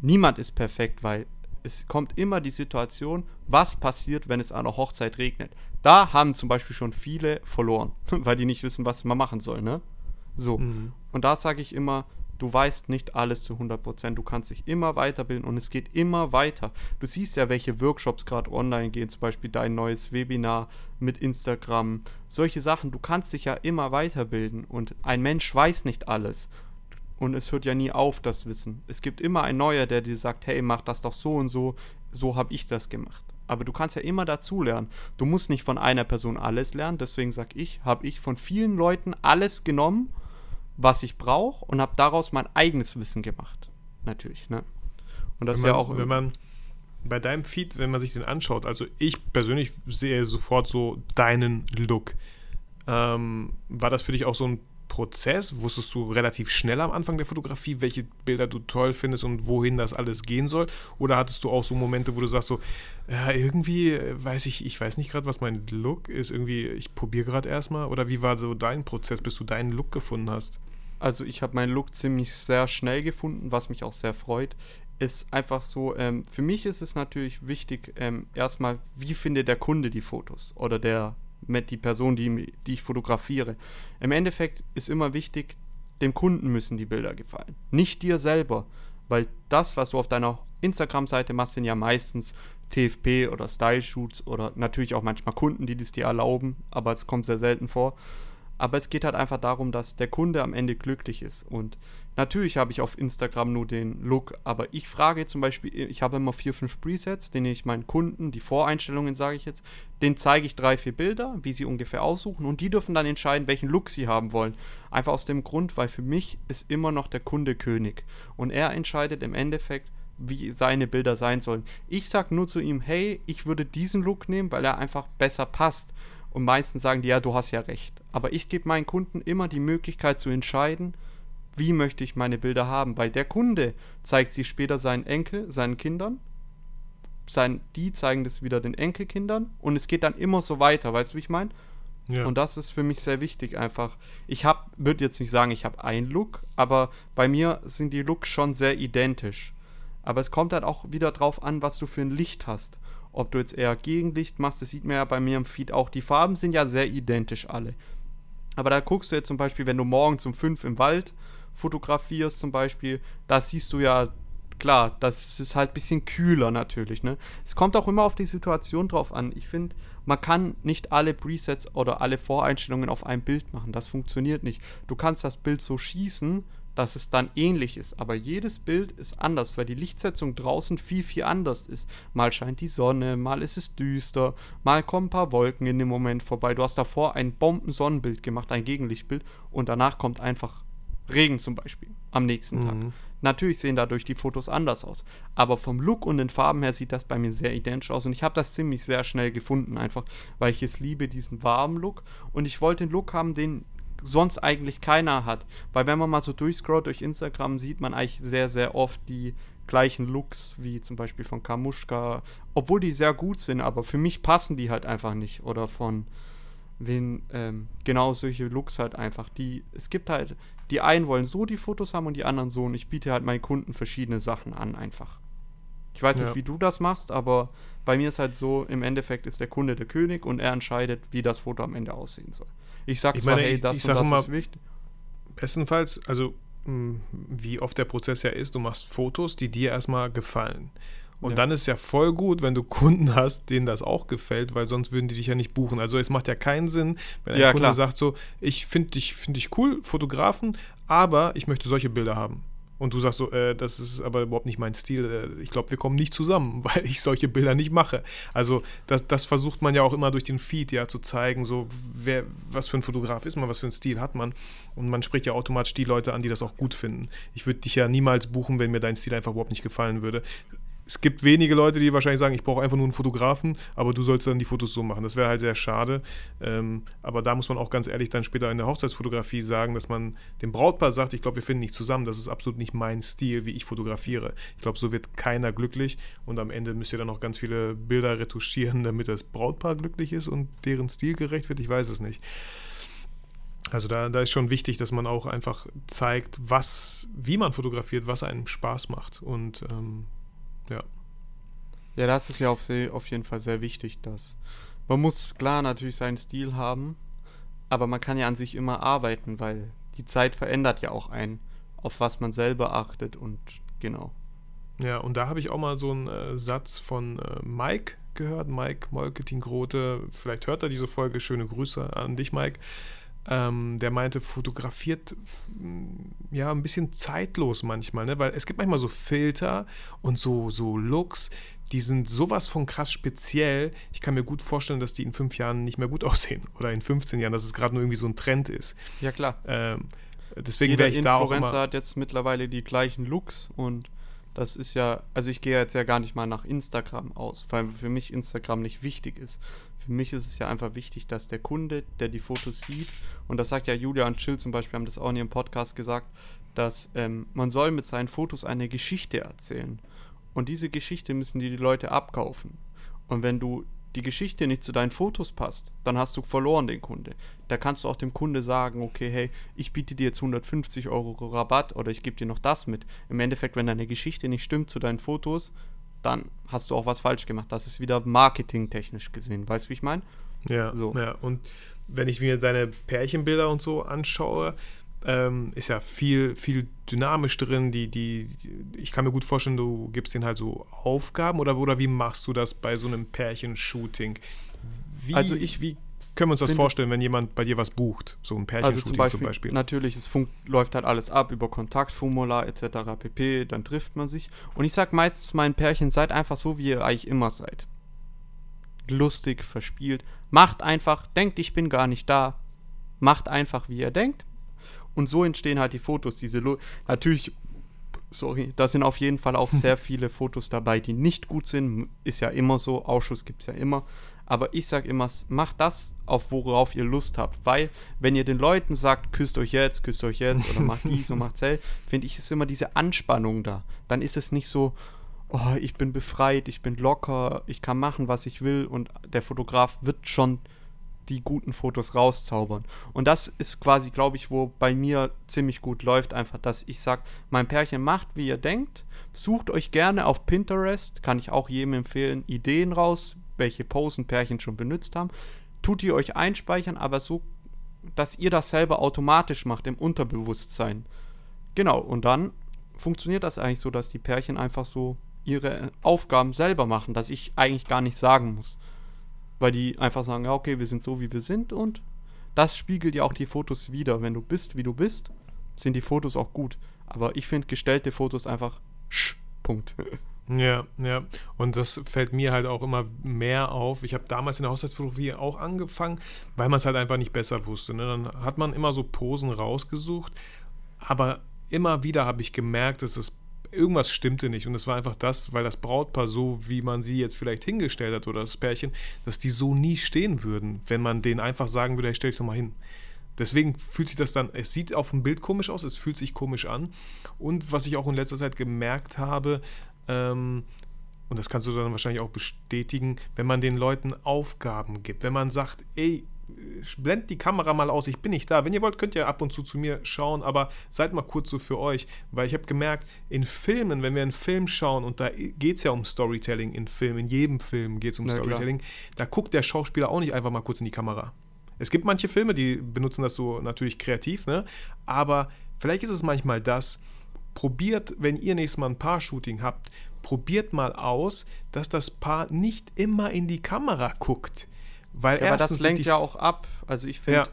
C: niemand ist perfekt, weil es kommt immer die Situation, was passiert, wenn es an der Hochzeit regnet. Da haben zum Beispiel schon viele verloren, weil die nicht wissen, was man machen soll, ne? So.
B: Mhm.
C: Und da sage ich immer, du weißt nicht alles zu 100%. Du kannst dich immer weiterbilden und es geht immer weiter. Du siehst ja, welche Workshops gerade online gehen, zum Beispiel dein neues Webinar mit Instagram. Solche Sachen, du kannst dich ja immer weiterbilden und ein Mensch weiß nicht alles. Und es hört ja nie auf, das Wissen. Es gibt immer ein Neuer, der dir sagt, hey, mach das doch so und so, so habe ich das gemacht. Aber du kannst ja immer dazulernen. Du musst nicht von einer Person alles lernen, deswegen sag ich, habe ich von vielen Leuten alles genommen, was ich brauche und habe daraus mein eigenes Wissen gemacht. Natürlich, ne? Und das
B: wenn
C: ist
B: man,
C: ja auch
B: wenn man bei deinem Feed, wenn man sich den anschaut, also ich persönlich sehe sofort so deinen Look. Ähm, war das für dich auch so ein Prozess? Wusstest du relativ schnell am Anfang der Fotografie, welche Bilder du toll findest und wohin das alles gehen soll? Oder hattest du auch so Momente, wo du sagst so, ja, irgendwie äh, weiß ich, ich weiß nicht gerade, was mein Look ist, irgendwie, ich probiere gerade erstmal? Oder wie war so dein Prozess, bis du deinen Look gefunden hast?
C: Also ich habe meinen Look ziemlich sehr schnell gefunden, was mich auch sehr freut. Ist einfach so, ähm, für mich ist es natürlich wichtig, ähm, erstmal, wie findet der Kunde die Fotos oder der mit die Person, die, die ich fotografiere. Im Endeffekt ist immer wichtig, dem Kunden müssen die Bilder gefallen, nicht dir selber, weil das, was du auf deiner Instagram-Seite machst, sind ja meistens TFP oder Style-Shoots oder natürlich auch manchmal Kunden, die das dir erlauben, aber es kommt sehr selten vor. Aber es geht halt einfach darum, dass der Kunde am Ende glücklich ist. Und natürlich habe ich auf Instagram nur den Look, aber ich frage zum Beispiel, ich habe immer vier, fünf Presets, denen ich meinen Kunden, die Voreinstellungen sage ich jetzt, denen zeige ich drei, vier Bilder, wie sie ungefähr aussuchen und die dürfen dann entscheiden, welchen Look sie haben wollen. Einfach aus dem Grund, weil für mich ist immer noch der Kunde König. Und er entscheidet im Endeffekt, wie seine Bilder sein sollen. Ich sage nur zu ihm, hey, ich würde diesen Look nehmen, weil er einfach besser passt. Und meistens sagen die, ja, du hast ja recht. Aber ich gebe meinen Kunden immer die Möglichkeit zu entscheiden, wie möchte ich meine Bilder haben. Weil der Kunde zeigt sie später seinen Enkel, seinen Kindern. Sein, die zeigen das wieder den Enkelkindern. Und es geht dann immer so weiter, weißt du, wie ich meine? Ja. Und das ist für mich sehr wichtig einfach. Ich habe, würde jetzt nicht sagen, ich habe einen Look, aber bei mir sind die Looks schon sehr identisch. Aber es kommt halt auch wieder drauf an, was du für ein Licht hast ob du jetzt eher Gegenlicht machst, das sieht man ja bei mir im Feed auch. Die Farben sind ja sehr identisch alle. Aber da guckst du jetzt zum Beispiel, wenn du morgens um 5 im Wald fotografierst zum Beispiel, da siehst du ja, klar, das ist halt ein bisschen kühler natürlich. Ne? Es kommt auch immer auf die Situation drauf an. Ich finde, man kann nicht alle Presets oder alle Voreinstellungen auf ein Bild machen. Das funktioniert nicht. Du kannst das Bild so schießen, dass es dann ähnlich ist. Aber jedes Bild ist anders, weil die Lichtsetzung draußen viel, viel anders ist. Mal scheint die Sonne, mal ist es düster, mal kommen ein paar Wolken in dem Moment vorbei. Du hast davor ein Bombensonnenbild gemacht, ein Gegenlichtbild, und danach kommt einfach Regen zum Beispiel am nächsten mhm. Tag. Natürlich sehen dadurch die Fotos anders aus. Aber vom Look und den Farben her sieht das bei mir sehr identisch aus. Und ich habe das ziemlich sehr schnell gefunden, einfach weil ich es liebe, diesen warmen Look. Und ich wollte den Look haben, den sonst eigentlich keiner hat. Weil wenn man mal so durchscrollt durch Instagram, sieht man eigentlich sehr, sehr oft die gleichen Looks, wie zum Beispiel von Kamushka, obwohl die sehr gut sind, aber für mich passen die halt einfach nicht. Oder von wen, ähm, genau solche Looks halt einfach. Die, es gibt halt, die einen wollen so die Fotos haben und die anderen so. Und ich biete halt meinen Kunden verschiedene Sachen an, einfach. Ich weiß ja. nicht, wie du das machst, aber bei mir ist halt so, im Endeffekt ist der Kunde der König und er entscheidet, wie das Foto am Ende aussehen soll. Ich sag ich zwar, meine, hey, das ich, ich und das
B: mal, ist wichtig. Bestenfalls, also hm, wie oft der Prozess ja ist, du machst Fotos, die dir erstmal gefallen. Und ja. dann ist ja voll gut, wenn du Kunden hast, denen das auch gefällt, weil sonst würden die dich ja nicht buchen. Also es macht ja keinen Sinn, wenn ein ja, Kunde klar. sagt so, ich finde dich, find dich cool, Fotografen, aber ich möchte solche Bilder haben. Und du sagst so, äh, das ist aber überhaupt nicht mein Stil. Äh, ich glaube, wir kommen nicht zusammen, weil ich solche Bilder nicht mache. Also das, das, versucht man ja auch immer durch den Feed ja zu zeigen, so wer, was für ein Fotograf ist man, was für einen Stil hat man. Und man spricht ja automatisch die Leute an, die das auch gut finden. Ich würde dich ja niemals buchen, wenn mir dein Stil einfach überhaupt nicht gefallen würde es gibt wenige Leute, die wahrscheinlich sagen, ich brauche einfach nur einen Fotografen, aber du sollst dann die Fotos so machen. Das wäre halt sehr schade. Ähm, aber da muss man auch ganz ehrlich dann später in der Hochzeitsfotografie sagen, dass man dem Brautpaar sagt, ich glaube, wir finden nicht zusammen. Das ist absolut nicht mein Stil, wie ich fotografiere. Ich glaube, so wird keiner glücklich und am Ende müsst ihr dann noch ganz viele Bilder retuschieren, damit das Brautpaar glücklich ist und deren Stil gerecht wird. Ich weiß es nicht. Also da, da ist schon wichtig, dass man auch einfach zeigt, was, wie man fotografiert, was einem Spaß macht. Und ähm, ja.
C: Ja, das ist ja auf, auf jeden Fall sehr wichtig, dass man muss klar natürlich seinen Stil haben, aber man kann ja an sich immer arbeiten, weil die Zeit verändert ja auch einen, auf was man selber achtet und genau.
B: Ja, und da habe ich auch mal so einen äh, Satz von äh, Mike gehört, Mike Molketin-Grote, vielleicht hört er diese Folge, schöne Grüße an dich, Mike ähm, der meinte, fotografiert ja ein bisschen zeitlos manchmal, ne? weil es gibt manchmal so Filter und so, so Looks, die sind sowas von krass speziell. Ich kann mir gut vorstellen, dass die in fünf Jahren nicht mehr gut aussehen oder in 15 Jahren, dass es gerade nur irgendwie so ein Trend ist.
C: Ja, klar.
B: Ähm, deswegen wäre ich da auch
C: Influencer hat jetzt mittlerweile die gleichen Looks und Das ist ja, also ich gehe jetzt ja gar nicht mal nach Instagram aus, weil für mich Instagram nicht wichtig ist. Für mich ist es ja einfach wichtig, dass der Kunde, der die Fotos sieht, und das sagt ja Julia und Chill zum Beispiel, haben das auch in ihrem Podcast gesagt, dass ähm, man soll mit seinen Fotos eine Geschichte erzählen. Und diese Geschichte müssen die, die Leute abkaufen. Und wenn du die Geschichte nicht zu deinen Fotos passt, dann hast du verloren den Kunde. Da kannst du auch dem Kunde sagen, okay, hey, ich biete dir jetzt 150 Euro Rabatt oder ich gebe dir noch das mit. Im Endeffekt, wenn deine Geschichte nicht stimmt zu deinen Fotos, dann hast du auch was falsch gemacht. Das ist wieder marketingtechnisch gesehen. Weißt du, wie ich meine?
B: Ja, so. ja. Und wenn ich mir deine Pärchenbilder und so anschaue, ähm, ist ja viel, viel dynamisch drin. Die, die, ich kann mir gut vorstellen, du gibst denen halt so Aufgaben oder, oder wie machst du das bei so einem Pärchenshooting? Wie, also ich, wie können wir uns das vorstellen, wenn jemand bei dir was bucht? So ein Pärchenshooting also zum Beispiel, zum Beispiel.
C: Natürlich, es läuft halt alles ab über Kontaktformular etc. pp. Dann trifft man sich. Und ich sag meistens meinen Pärchen, seid einfach so, wie ihr eigentlich immer seid. Lustig, verspielt. Macht einfach, denkt, ich bin gar nicht da. Macht einfach, wie ihr denkt. Und so entstehen halt die Fotos. Diese Lo natürlich, sorry, da sind auf jeden Fall auch sehr viele Fotos dabei, die nicht gut sind. Ist ja immer so, Ausschuss gibt es ja immer. Aber ich sage immer, macht das, auf worauf ihr Lust habt. Weil, wenn ihr den Leuten sagt, küsst euch jetzt, küsst euch jetzt oder macht dies und macht zell, finde ich, ist immer diese Anspannung da. Dann ist es nicht so, oh, ich bin befreit, ich bin locker, ich kann machen, was ich will und der Fotograf wird schon die guten Fotos rauszaubern. Und das ist quasi, glaube ich, wo bei mir ziemlich gut läuft, einfach, dass ich sage, mein Pärchen macht, wie ihr denkt. Sucht euch gerne auf Pinterest, kann ich auch jedem empfehlen, Ideen raus, welche Posen Pärchen schon benutzt haben. Tut ihr euch einspeichern, aber so, dass ihr das selber automatisch macht im Unterbewusstsein. Genau, und dann funktioniert das eigentlich so, dass die Pärchen einfach so ihre Aufgaben selber machen, dass ich eigentlich gar nicht sagen muss. Weil die einfach sagen, ja, okay, wir sind so, wie wir sind und das spiegelt ja auch die Fotos wieder. Wenn du bist, wie du bist, sind die Fotos auch gut. Aber ich finde gestellte Fotos einfach sch, Punkt.
B: Ja, ja. Und das fällt mir halt auch immer mehr auf. Ich habe damals in der Haushaltsfotografie auch angefangen, weil man es halt einfach nicht besser wusste. Ne? Dann hat man immer so Posen rausgesucht, aber immer wieder habe ich gemerkt, dass es irgendwas stimmte nicht. Und es war einfach das, weil das Brautpaar so, wie man sie jetzt vielleicht hingestellt hat oder das Pärchen, dass die so nie stehen würden, wenn man denen einfach sagen würde, hey, stell dich doch mal hin. Deswegen fühlt sich das dann, es sieht auf dem Bild komisch aus, es fühlt sich komisch an. Und was ich auch in letzter Zeit gemerkt habe, ähm, und das kannst du dann wahrscheinlich auch bestätigen, wenn man den Leuten Aufgaben gibt, wenn man sagt, ey, blend die Kamera mal aus, ich bin nicht da. Wenn ihr wollt, könnt ihr ab und zu zu mir schauen, aber seid mal kurz so für euch, weil ich habe gemerkt, in Filmen, wenn wir einen Film schauen, und da geht es ja um Storytelling in Filmen, in jedem Film geht es um Na, Storytelling, klar. da guckt der Schauspieler auch nicht einfach mal kurz in die Kamera. Es gibt manche Filme, die benutzen das so natürlich kreativ, ne? aber vielleicht ist es manchmal das, probiert, wenn ihr nächstes Mal ein Paar-Shooting habt, probiert mal aus, dass das Paar nicht immer in die Kamera guckt weil
C: ja, aber das lenkt ja auch ab. Also ich finde, ja.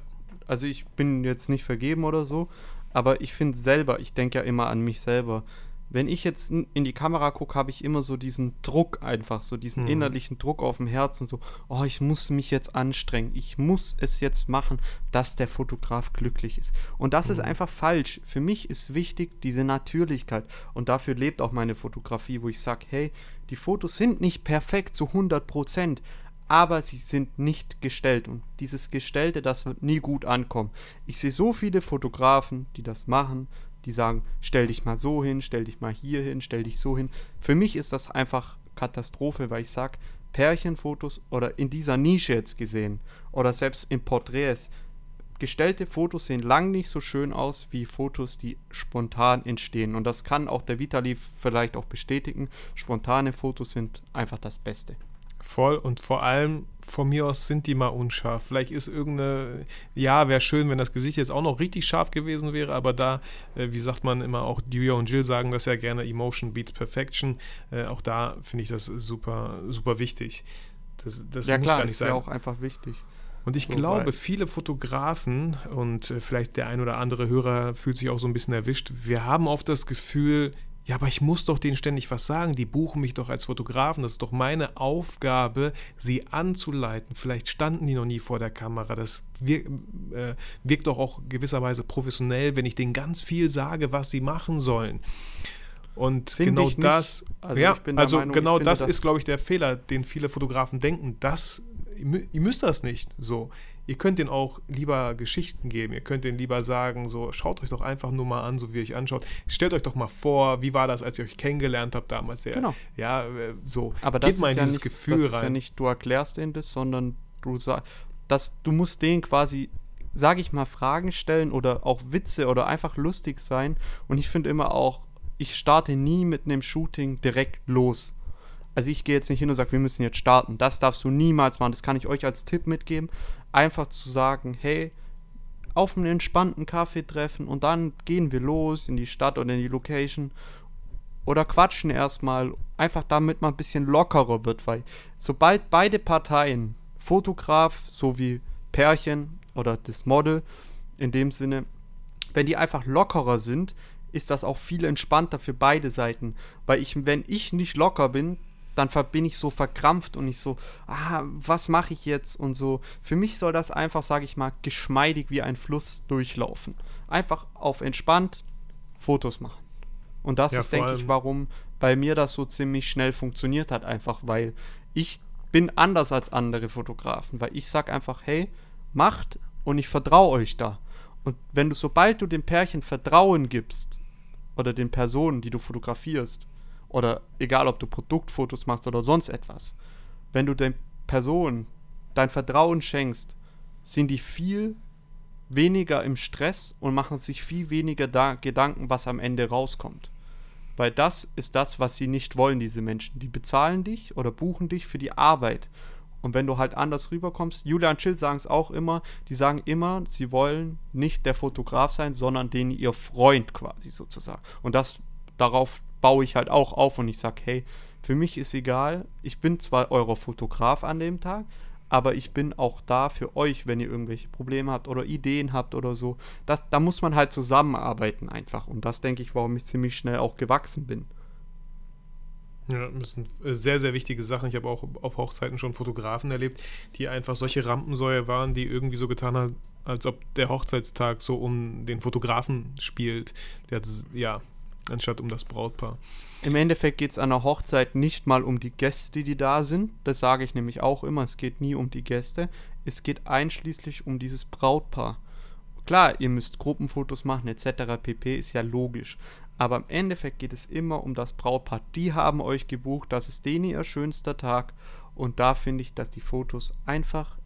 C: also ich bin jetzt nicht vergeben oder so, aber ich finde selber, ich denke ja immer an mich selber. Wenn ich jetzt in die Kamera gucke, habe ich immer so diesen Druck einfach, so diesen mhm. innerlichen Druck auf dem Herzen, so, oh, ich muss mich jetzt anstrengen, ich muss es jetzt machen, dass der Fotograf glücklich ist. Und das mhm. ist einfach falsch. Für mich ist wichtig diese Natürlichkeit und dafür lebt auch meine Fotografie, wo ich sage, hey, die Fotos sind nicht perfekt zu 100 Prozent, aber sie sind nicht gestellt und dieses Gestellte, das wird nie gut ankommen. Ich sehe so viele Fotografen, die das machen, die sagen, stell dich mal so hin, stell dich mal hier hin, stell dich so hin. Für mich ist das einfach Katastrophe, weil ich sage, Pärchenfotos oder in dieser Nische jetzt gesehen oder selbst in Porträts, gestellte Fotos sehen lang nicht so schön aus wie Fotos, die spontan entstehen. Und das kann auch der Vitali vielleicht auch bestätigen. Spontane Fotos sind einfach das Beste.
B: Voll und vor allem von mir aus sind die mal unscharf. Vielleicht ist irgendeine, ja, wäre schön, wenn das Gesicht jetzt auch noch richtig scharf gewesen wäre, aber da, äh, wie sagt man immer, auch Julia und Jill sagen das ja gerne, Emotion beats Perfection. Äh, auch da finde ich das super, super wichtig.
C: Das, das ja, muss klar, gar nicht ist sein. ja auch einfach wichtig.
B: Und ich so glaube, weit. viele Fotografen und äh, vielleicht der ein oder andere Hörer fühlt sich auch so ein bisschen erwischt. Wir haben oft das Gefühl, ja, aber ich muss doch denen ständig was sagen. Die buchen mich doch als Fotografen. Das ist doch meine Aufgabe, sie anzuleiten. Vielleicht standen die noch nie vor der Kamera. Das wirkt, äh, wirkt doch auch gewisserweise professionell, wenn ich denen ganz viel sage, was sie machen sollen. Und
C: Find
B: genau das,
C: Also
B: ja, also
C: Meinung,
B: genau das,
C: das-
B: ist, glaube ich, der Fehler, den viele Fotografen denken. Das, ihr müsst das nicht so. Ihr könnt denen auch lieber Geschichten geben. Ihr könnt denen lieber sagen, so, schaut euch doch einfach nur mal an, so wie ihr euch anschaut. Stellt euch doch mal vor, wie war das, als ihr euch kennengelernt habt damals. Ja,
C: Genau.
B: ja äh, so.
C: Aber das
B: Geht mal
C: ist
B: in
C: ja
B: dieses
C: nicht,
B: Gefühl
C: das ist
B: rein.
C: ja nicht, du erklärst denen das, sondern du sagst, dass du musst denen quasi, sage ich mal, Fragen stellen oder auch Witze oder einfach lustig sein. Und ich finde immer auch, ich starte nie mit einem Shooting direkt los. Also ich gehe jetzt nicht hin und sage, wir müssen jetzt starten. Das darfst du niemals machen. Das kann ich euch als Tipp mitgeben. Einfach zu sagen, hey, auf einen entspannten Kaffee treffen und dann gehen wir los in die Stadt oder in die Location oder quatschen erstmal, einfach damit man ein bisschen lockerer wird, weil sobald beide Parteien, Fotograf sowie Pärchen oder das Model in dem Sinne, wenn die einfach lockerer sind, ist das auch viel entspannter für beide Seiten, weil ich, wenn ich nicht locker bin, dann bin ich so verkrampft und ich so, ah, was mache ich jetzt und so. Für mich soll das einfach, sage ich mal, geschmeidig wie ein Fluss durchlaufen. Einfach auf entspannt Fotos machen. Und das
B: Ja,
C: ist, denke ich, warum bei mir das so ziemlich schnell funktioniert hat, einfach weil ich bin anders als andere Fotografen, weil ich sag einfach, hey, macht und ich vertraue euch da. Und wenn du, sobald du dem Pärchen Vertrauen gibst, oder den Personen, die du fotografierst, oder egal ob du Produktfotos machst oder sonst etwas, wenn du den Personen dein Vertrauen schenkst, sind die viel weniger im Stress und machen sich viel weniger da Gedanken, was am Ende rauskommt. Weil das ist das, was sie nicht wollen, diese Menschen. Die bezahlen dich oder buchen dich für die Arbeit. Und wenn du halt anders rüberkommst, Julia und Chill sagen es auch immer, die sagen immer, sie wollen nicht der Fotograf sein, sondern den ihr Freund quasi sozusagen. Und das, darauf baue ich halt auch auf und ich sage, hey, für mich ist egal, ich bin zwar euer Fotograf an dem Tag, aber ich bin auch da für euch, wenn ihr irgendwelche Probleme habt oder Ideen habt oder so. Das, da muss man halt zusammenarbeiten einfach. Und das denke ich, warum ich ziemlich schnell auch gewachsen bin.
B: Ja, das sind äh, sehr, sehr wichtige Sachen. Ich habe auch auf Hochzeiten schon Fotografen erlebt, die einfach solche Rampensäue waren, die irgendwie so getan haben, als ob der Hochzeitstag so um den Fotografen spielt. Der hat, ja, anstatt um das Brautpaar.
C: Im Endeffekt geht es an der Hochzeit nicht mal um die Gäste, die da sind. Das sage ich nämlich auch immer. Es geht nie um die Gäste. Es geht einschließlich um dieses Brautpaar. Klar, ihr müsst Gruppenfotos machen etc. pp. ist ja logisch. Aber im Endeffekt geht es immer um das Brautpaar. Die haben euch gebucht, das ist denen ihr schönster Tag. Und da finde ich, dass die Fotos einfach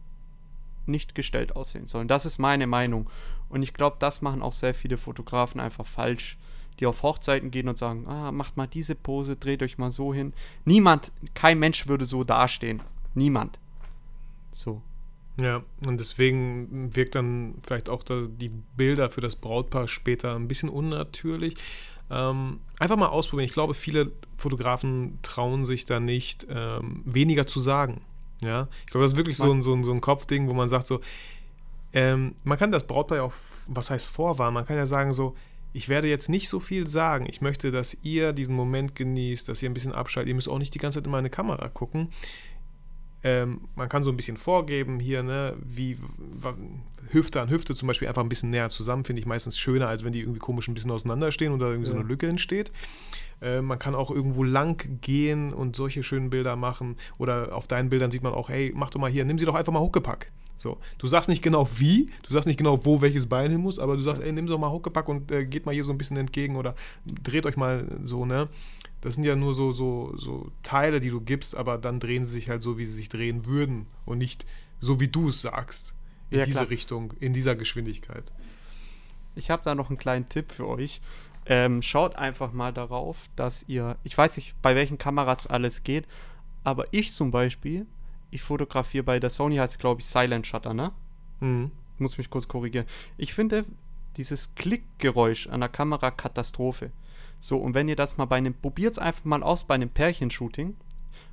C: nicht gestellt aussehen sollen. Das ist meine Meinung. Und ich glaube, das machen auch sehr viele Fotografen einfach falsch, die auf Hochzeiten gehen und sagen, ah, macht mal diese Pose, dreht euch mal so hin. Niemand, kein Mensch würde so dastehen. Niemand. So.
B: Ja, und deswegen wirkt dann vielleicht auch da die Bilder für das Brautpaar später ein bisschen unnatürlich. Ähm, einfach mal ausprobieren. Ich glaube, viele Fotografen trauen sich da nicht, ähm, weniger zu sagen. Ja, ich glaube, das ist wirklich so ein, so, ein, so ein Kopfding, wo man sagt so, ähm, man kann das Brautpaar ja auch, was heißt vorwarnen? Man kann ja sagen so, ich werde jetzt nicht so viel sagen. Ich möchte, dass ihr diesen Moment genießt, dass ihr ein bisschen abschaltet. Ihr müsst auch nicht die ganze Zeit in meine Kamera gucken. Ähm, man kann so ein bisschen vorgeben hier, ne, wie Hüfte an Hüfte zum Beispiel einfach ein bisschen näher zusammen, finde ich meistens schöner, als wenn die irgendwie komisch ein bisschen auseinanderstehen oder irgendwie so
C: Ja.
B: eine Lücke entsteht. Äh, man kann auch irgendwo lang gehen und solche schönen Bilder machen. Oder auf deinen Bildern sieht man auch, hey, mach doch mal hier, nimm sie doch einfach mal Huckepack. So, du sagst nicht genau wie, du sagst nicht genau, wo welches Bein hin muss, aber du sagst, ey, nimm doch mal Huckepack und äh, geht mal hier so ein bisschen entgegen oder dreht euch mal so, ne? Das sind ja nur so, so, so Teile, die du gibst, aber dann drehen sie sich halt so, wie sie sich drehen würden und nicht so, wie du es sagst. In
C: Ja,
B: diese
C: klar.
B: Richtung, in dieser Geschwindigkeit.
C: Ich habe da noch einen kleinen Tipp für euch. Ähm, schaut einfach mal darauf, dass ihr, ich weiß nicht, bei welchen Kameras alles geht, aber ich zum Beispiel, ich fotografiere bei der Sony heißt glaube ich Silent Shutter, ne?
B: Mhm.
C: muss mich kurz korrigieren. Ich finde dieses Klickgeräusch an der Kamera Katastrophe. So, und wenn ihr das mal bei einem, probiert es einfach mal aus bei einem Pärchenshooting.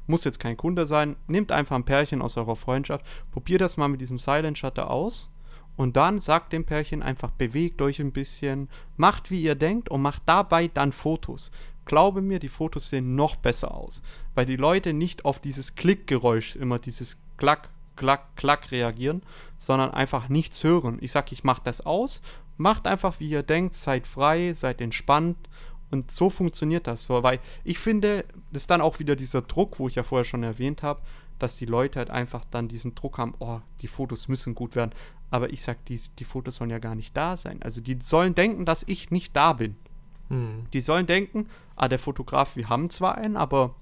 C: Muss jetzt kein Kunde sein, nehmt einfach ein Pärchen aus eurer Freundschaft, probiert das mal mit diesem Silent Shutter aus und dann sagt dem Pärchen einfach, bewegt euch ein bisschen, macht wie ihr denkt und macht dabei dann Fotos. Glaube mir, die Fotos sehen noch besser aus, weil die Leute nicht auf dieses Klickgeräusch immer dieses Klack, Klack, Klack reagieren, sondern einfach nichts hören. Ich sag, ich mach das aus, macht einfach wie ihr denkt, seid frei, seid entspannt Und so funktioniert das so, weil ich finde, das ist dann auch wieder dieser Druck, wo ich ja vorher schon erwähnt habe, dass die Leute halt einfach dann diesen Druck haben, oh, die Fotos müssen gut werden. Aber ich sag, die, die Fotos sollen ja gar nicht da sein. Also die sollen denken, dass ich nicht da bin.
B: Hm.
C: Die sollen denken, ah, der Fotograf, wir haben zwar einen, aber.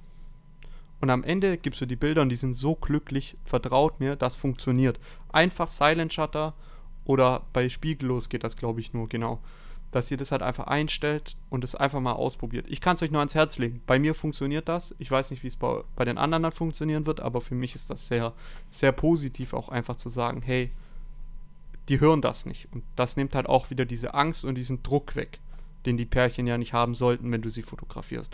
C: Und am Ende gibst du die Bilder und die sind so glücklich, vertraut mir, das funktioniert. Einfach Silent Shutter oder bei Spiegellos geht das, glaube ich, nur, genau. Dass ihr das halt einfach einstellt und es einfach mal ausprobiert. Ich kann es euch nur ans Herz legen. Bei mir funktioniert das. Ich weiß nicht, wie es bei, bei den anderen dann funktionieren wird, aber für mich ist das sehr, sehr positiv, auch einfach zu sagen, hey, die hören das nicht. Und das nimmt halt auch wieder diese Angst und diesen Druck weg, den die Pärchen ja nicht haben sollten, wenn du sie fotografierst.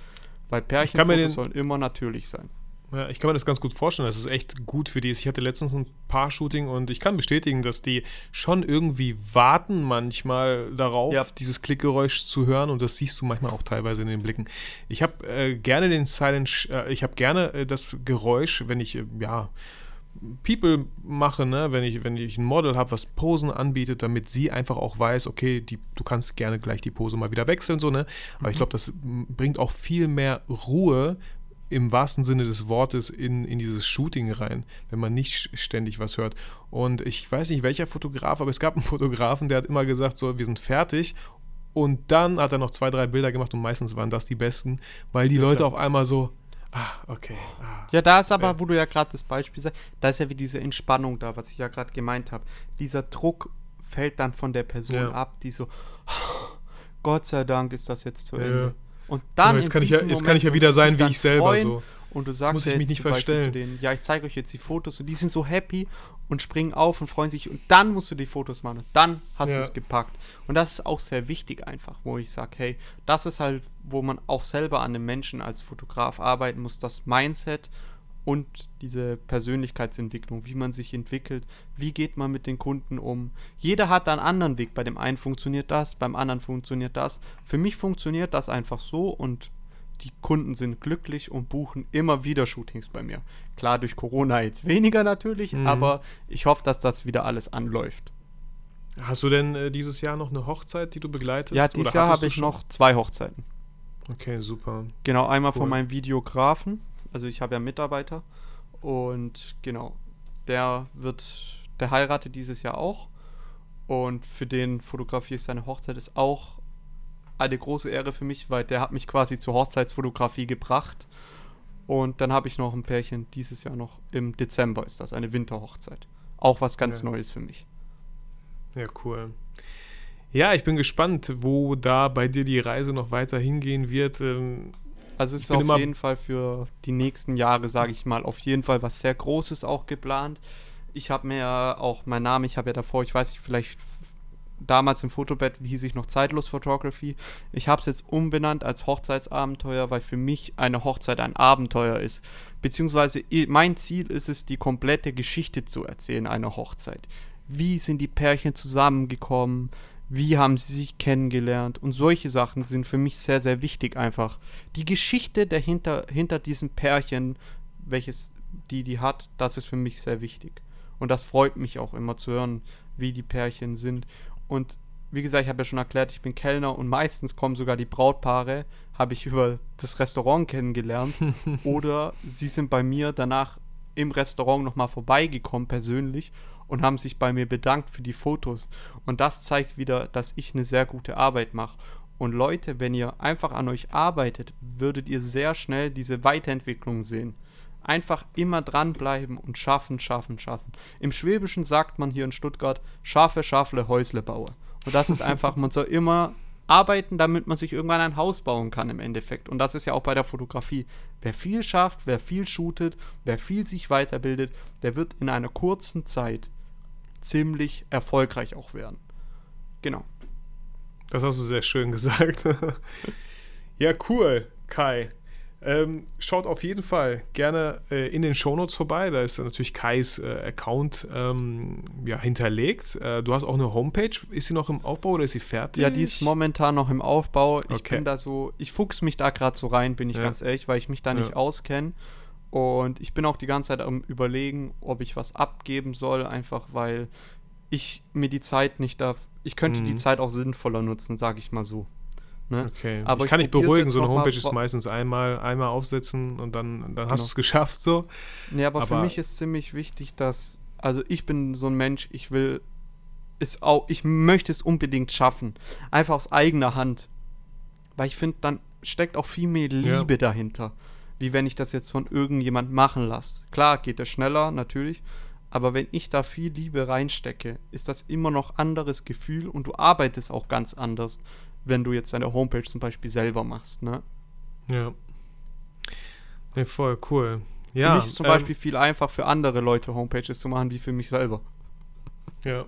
C: Weil Pärchenfotos sollen immer natürlich sein.
B: Ja, ich kann mir das ganz gut vorstellen. Das ist echt gut für die. Ich hatte letztens ein Paar-Shooting und ich kann bestätigen, dass die schon irgendwie warten manchmal darauf,
C: Ja.
B: dieses Klickgeräusch zu hören und das siehst du manchmal auch teilweise in den Blicken. Ich habe äh, gerne den Silent, äh, ich habe gerne äh, das Geräusch, wenn ich, äh, ja, People mache, ne, wenn ich, wenn ich ein Model habe, was Posen anbietet, damit sie einfach auch weiß, okay, die, du kannst gerne gleich die Pose mal wieder wechseln, so, ne? Aber ich glaube, das bringt auch viel mehr Ruhe im wahrsten Sinne des Wortes in, in dieses Shooting rein, wenn man nicht ständig was hört. Und ich weiß nicht, welcher Fotograf, aber es gab einen Fotografen, der hat immer gesagt, so, wir sind fertig. Und dann hat er noch zwei, drei Bilder gemacht und meistens waren das die besten, weil die Leute auf einmal so, ah, okay, ah.
C: Ja, da ist aber, wo du ja gerade das Beispiel sagst, da ist ja wie diese Entspannung da, was ich ja gerade gemeint habe. Dieser Druck fällt dann von der Person
B: Ja.
C: ab, die so, Gott sei Dank ist das jetzt zu
B: Ja.
C: Ende. Und dann
B: Ja, jetzt kann ich ja- jetzt kann ich ja wieder sein, wie ich selber so.
C: Und du sagst
B: muss
C: ja
B: ich mich nicht verstellen.
C: Denen, ja, ich zeige euch jetzt die Fotos und die sind so happy und springen auf und freuen sich und dann musst du die Fotos machen und dann hast
B: Ja.
C: du es gepackt. Und das ist auch sehr wichtig einfach, wo ich sage, hey, das ist halt, wo man auch selber an dem Menschen als Fotograf arbeiten muss, das Mindset und diese Persönlichkeitsentwicklung, wie man sich entwickelt, wie geht man mit den Kunden um. Jeder hat einen anderen Weg. Bei dem einen funktioniert das, beim anderen funktioniert das. Für mich funktioniert das einfach so und die Kunden sind glücklich und buchen immer wieder Shootings bei mir. Klar, durch Corona jetzt weniger natürlich,
B: Mhm.
C: aber ich hoffe, dass das wieder alles anläuft.
B: Hast du denn äh, dieses Jahr noch eine Hochzeit, die du begleitest?
C: Ja, dieses Jahr habe ich
B: schon?
C: noch zwei Hochzeiten.
B: Okay, super.
C: Genau, einmal
B: Cool.
C: von meinem Videografen. Also ich habe ja einen Mitarbeiter. Und genau, der wird, der heiratet dieses Jahr auch. Und für den fotografiere ich seine Hochzeit. Ist auch eine große Ehre für mich, weil der hat mich quasi zur Hochzeitsfotografie gebracht. Und dann habe ich noch ein Pärchen dieses Jahr noch im Dezember ist das, eine Winterhochzeit. Auch was ganz
B: Ja.
C: Neues für mich.
B: Ja, cool. Ja, ich bin gespannt, wo da bei dir die Reise noch weiter hingehen wird. Ähm,
C: Also es ist auf jeden Fall für die nächsten Jahre, sage ich mal, auf jeden Fall was sehr Großes auch geplant. Ich habe mir ja auch, mein Name, ich habe ja davor, ich weiß nicht, vielleicht damals im Fotobett hieß ich noch Zeitlos Photography. Ich habe es jetzt umbenannt als Hochzeitsabenteuer, weil für mich eine Hochzeit ein Abenteuer ist. Beziehungsweise mein Ziel ist es, die komplette Geschichte zu erzählen einer Hochzeit. Wie sind die Pärchen zusammengekommen? Wie haben sie sich kennengelernt? Und solche Sachen sind für mich sehr, sehr wichtig einfach. Die Geschichte dahinter, hinter diesem Pärchen, welches die die hat, das ist für mich sehr wichtig. Und das freut mich auch immer zu hören, wie die Pärchen sind. Und wie gesagt, ich habe ja schon erklärt, ich bin Kellner und meistens kommen sogar die Brautpaare, habe ich über das Restaurant kennengelernt. oder sie sind bei mir danach im Restaurant nochmal vorbeigekommen persönlich und haben sich bei mir bedankt für die Fotos. Und das zeigt wieder, dass ich eine sehr gute Arbeit mache. Und Leute, wenn ihr einfach an euch arbeitet, würdet ihr sehr schnell diese Weiterentwicklung sehen. Einfach immer dranbleiben und schaffen, schaffen, schaffen. Im Schwäbischen sagt man hier in Stuttgart, schaffe, schaffle, Häusle baue. Und das ist einfach, man soll immer arbeiten, damit man sich irgendwann ein Haus bauen kann im Endeffekt. Und das ist ja auch bei der Fotografie. Wer viel schafft, wer viel shootet, wer viel sich weiterbildet, der wird in einer kurzen Zeit ziemlich erfolgreich auch werden. Genau.
B: Das hast du sehr schön gesagt. ja, cool, Kai. Ähm, schaut auf jeden Fall gerne äh, in den Shownotes vorbei. Da ist natürlich Kais äh, Account ähm, ja, hinterlegt. Äh, du hast auch eine Homepage. Ist sie noch im Aufbau oder ist sie fertig?
C: Ja, die ist momentan noch im Aufbau. Ich
B: Okay.
C: bin da so, ich fuchs mich da gerade so rein, bin ich
B: Ja.
C: ganz ehrlich, weil ich mich da nicht
B: Ja.
C: auskenne. Und ich bin auch die ganze Zeit am überlegen, ob ich was abgeben soll, einfach weil ich mir die Zeit nicht darf. Ich könnte die
B: Mhm.
C: Zeit auch sinnvoller nutzen, sage ich mal so. Ne?
B: Okay.
C: Aber
B: ich kann
C: ich
B: dich beruhigen, so eine Homepage ist meistens einmal, einmal aufsetzen und dann, dann hast
C: Genau.
B: du es geschafft so.
C: Nee, aber, für
B: Aber-
C: mich ist ziemlich wichtig, dass, also ich bin so ein Mensch, ich will es auch, ich möchte es unbedingt schaffen. Einfach aus eigener Hand. Weil ich finde, dann steckt auch viel mehr
B: Ja.
C: Liebe dahinter. Wie wenn ich das jetzt von irgendjemand machen lasse. Klar geht das schneller, natürlich. Aber wenn ich da viel Liebe reinstecke, ist das immer noch anderes Gefühl und du arbeitest auch ganz anders, wenn du jetzt deine Homepage zum Beispiel selber machst. Ne?
B: Ja. Nee, voll cool.
C: Für
B: Ja,
C: mich ist zum
B: ähm,
C: Beispiel viel einfach für andere Leute Homepages zu machen, wie für mich selber.
B: Ja.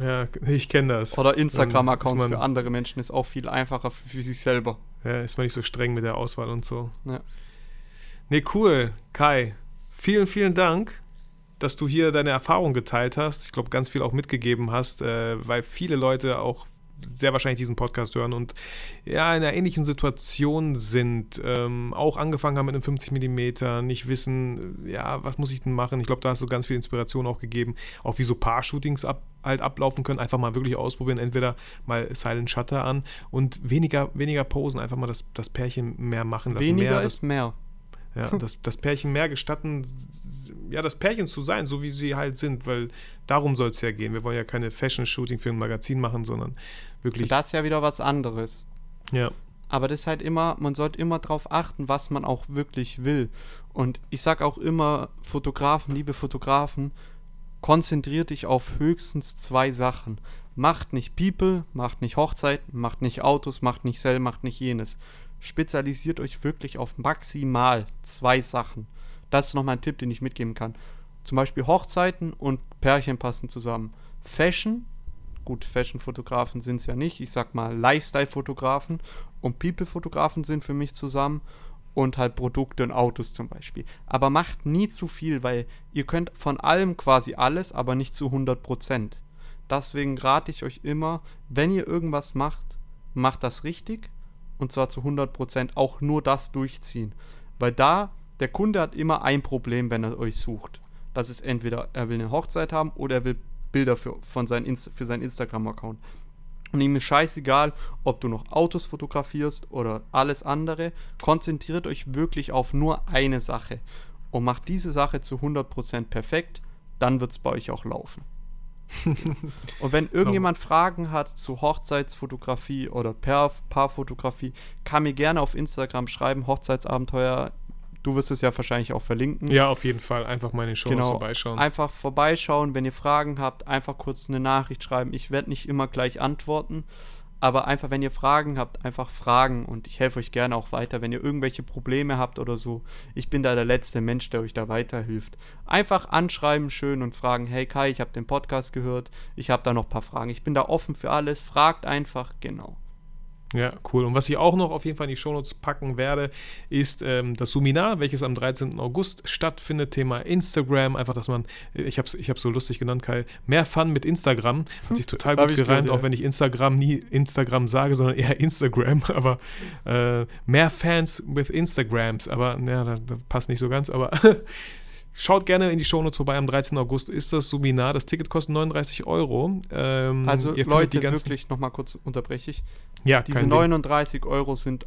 B: Ja, ich kenne das.
C: Oder Instagram-Accounts für andere Menschen ist auch viel einfacher für, für sich selber.
B: Ja, ist man nicht so streng mit der Auswahl und so.
C: Ja.
B: Nee, cool. Kai, vielen, vielen Dank, dass du hier deine Erfahrung geteilt hast. Ich glaube, ganz viel auch mitgegeben hast, äh, weil viele Leute auch sehr wahrscheinlich diesen Podcast hören und ja, in einer ähnlichen Situation sind, ähm, auch angefangen haben mit einem 50 mm, nicht wissen, ja, was muss ich denn machen? Ich glaube, da hast du ganz viel Inspiration auch gegeben, auch wie so Paar-Shootings ab, halt ablaufen können, einfach mal wirklich ausprobieren, entweder mal Silent Shutter an und weniger, weniger posen, einfach mal das, das Pärchen mehr machen lassen.
C: Weniger
B: mehr,
C: ist mehr.
B: Ja, das, das Pärchen mehr gestatten, ja, das Pärchen zu sein, so wie sie halt sind, weil darum soll es ja gehen. Wir wollen ja keine Fashion-Shooting für ein Magazin machen, sondern wirklich,
C: Das ist ja wieder was anderes.
B: ja,
C: Aber das ist halt immer, man sollte immer darauf achten, was man auch wirklich will. Und ich sag auch immer, Fotografen, liebe Fotografen, konzentriert dich auf höchstens zwei Sachen. Macht nicht People, macht nicht Hochzeiten, macht nicht Autos, macht nicht Sell, macht nicht jenes. Spezialisiert euch wirklich auf maximal zwei Sachen. Das ist nochmal ein Tipp, den ich mitgeben kann. Zum Beispiel Hochzeiten und Pärchen passen zusammen. Fashion, gut, Fashion-Fotografen sind es ja nicht. Ich sag mal Lifestyle-Fotografen und People-Fotografen sind für mich zusammen und halt Produkte und Autos zum Beispiel. Aber macht nie zu viel, weil ihr könnt von allem quasi alles, aber nicht zu 100%. Deswegen rate ich euch immer, wenn ihr irgendwas macht, macht das richtig und zwar zu 100% auch nur das durchziehen. Weil da, der Kunde hat immer ein Problem, wenn er euch sucht. Das ist entweder, er will eine Hochzeit haben oder er will Bilder für, von sein Inst für seinen Instagram-Account. Und ihm ist scheißegal, ob du noch Autos fotografierst oder alles andere. Konzentriert euch wirklich auf nur eine Sache und macht diese Sache zu 100% perfekt, dann wird es bei euch auch laufen. Und wenn irgendjemand Fragen hat zu Hochzeitsfotografie oder Paar Paarfotografie, kann mir gerne auf Instagram schreiben, Hochzeitsabenteuer. Du wirst es ja wahrscheinlich auch verlinken.
B: ja, auf jeden Fall einfach mal in den Show
C: Genau.
B: vorbeischauen.
C: Einfach vorbeischauen, wenn ihr Fragen habt, einfach kurz eine Nachricht schreiben. Ich werde nicht immer gleich antworten, aber einfach, wenn ihr Fragen habt, einfach fragen und ich helfe euch gerne auch weiter, wenn ihr irgendwelche Probleme habt oder so. Ich bin da der letzte Mensch, der euch da weiterhilft. Einfach anschreiben schön und fragen, hey Kai, ich habe den Podcast gehört, ich habe da noch ein paar Fragen. Ich bin da offen für alles, fragt einfach, genau.
B: Ja, cool. Und was ich auch noch auf jeden Fall in die Shownotes packen werde, ist ähm, das Seminar, welches am 13. August stattfindet. Thema Instagram. Einfach, dass man, ich habe es ich hab's so lustig genannt, Kai, mehr Fun mit Instagram. Hat sich total gut gereimt,
C: gehört, ja.
B: auch wenn ich Instagram nie Instagram sage, sondern eher Instagram. Aber äh, mehr Fans with Instagrams. Aber ja, da, da passt nicht so ganz. Aber Schaut gerne in die Shownotes vorbei. Am 13. August ist das Seminar. Das Ticket kostet 39 Euro. Ähm,
C: Also Leute, wirklich nochmal kurz unterbreche ich.
B: ja,
C: Diese
B: kein Ding.
C: 39 Euro sind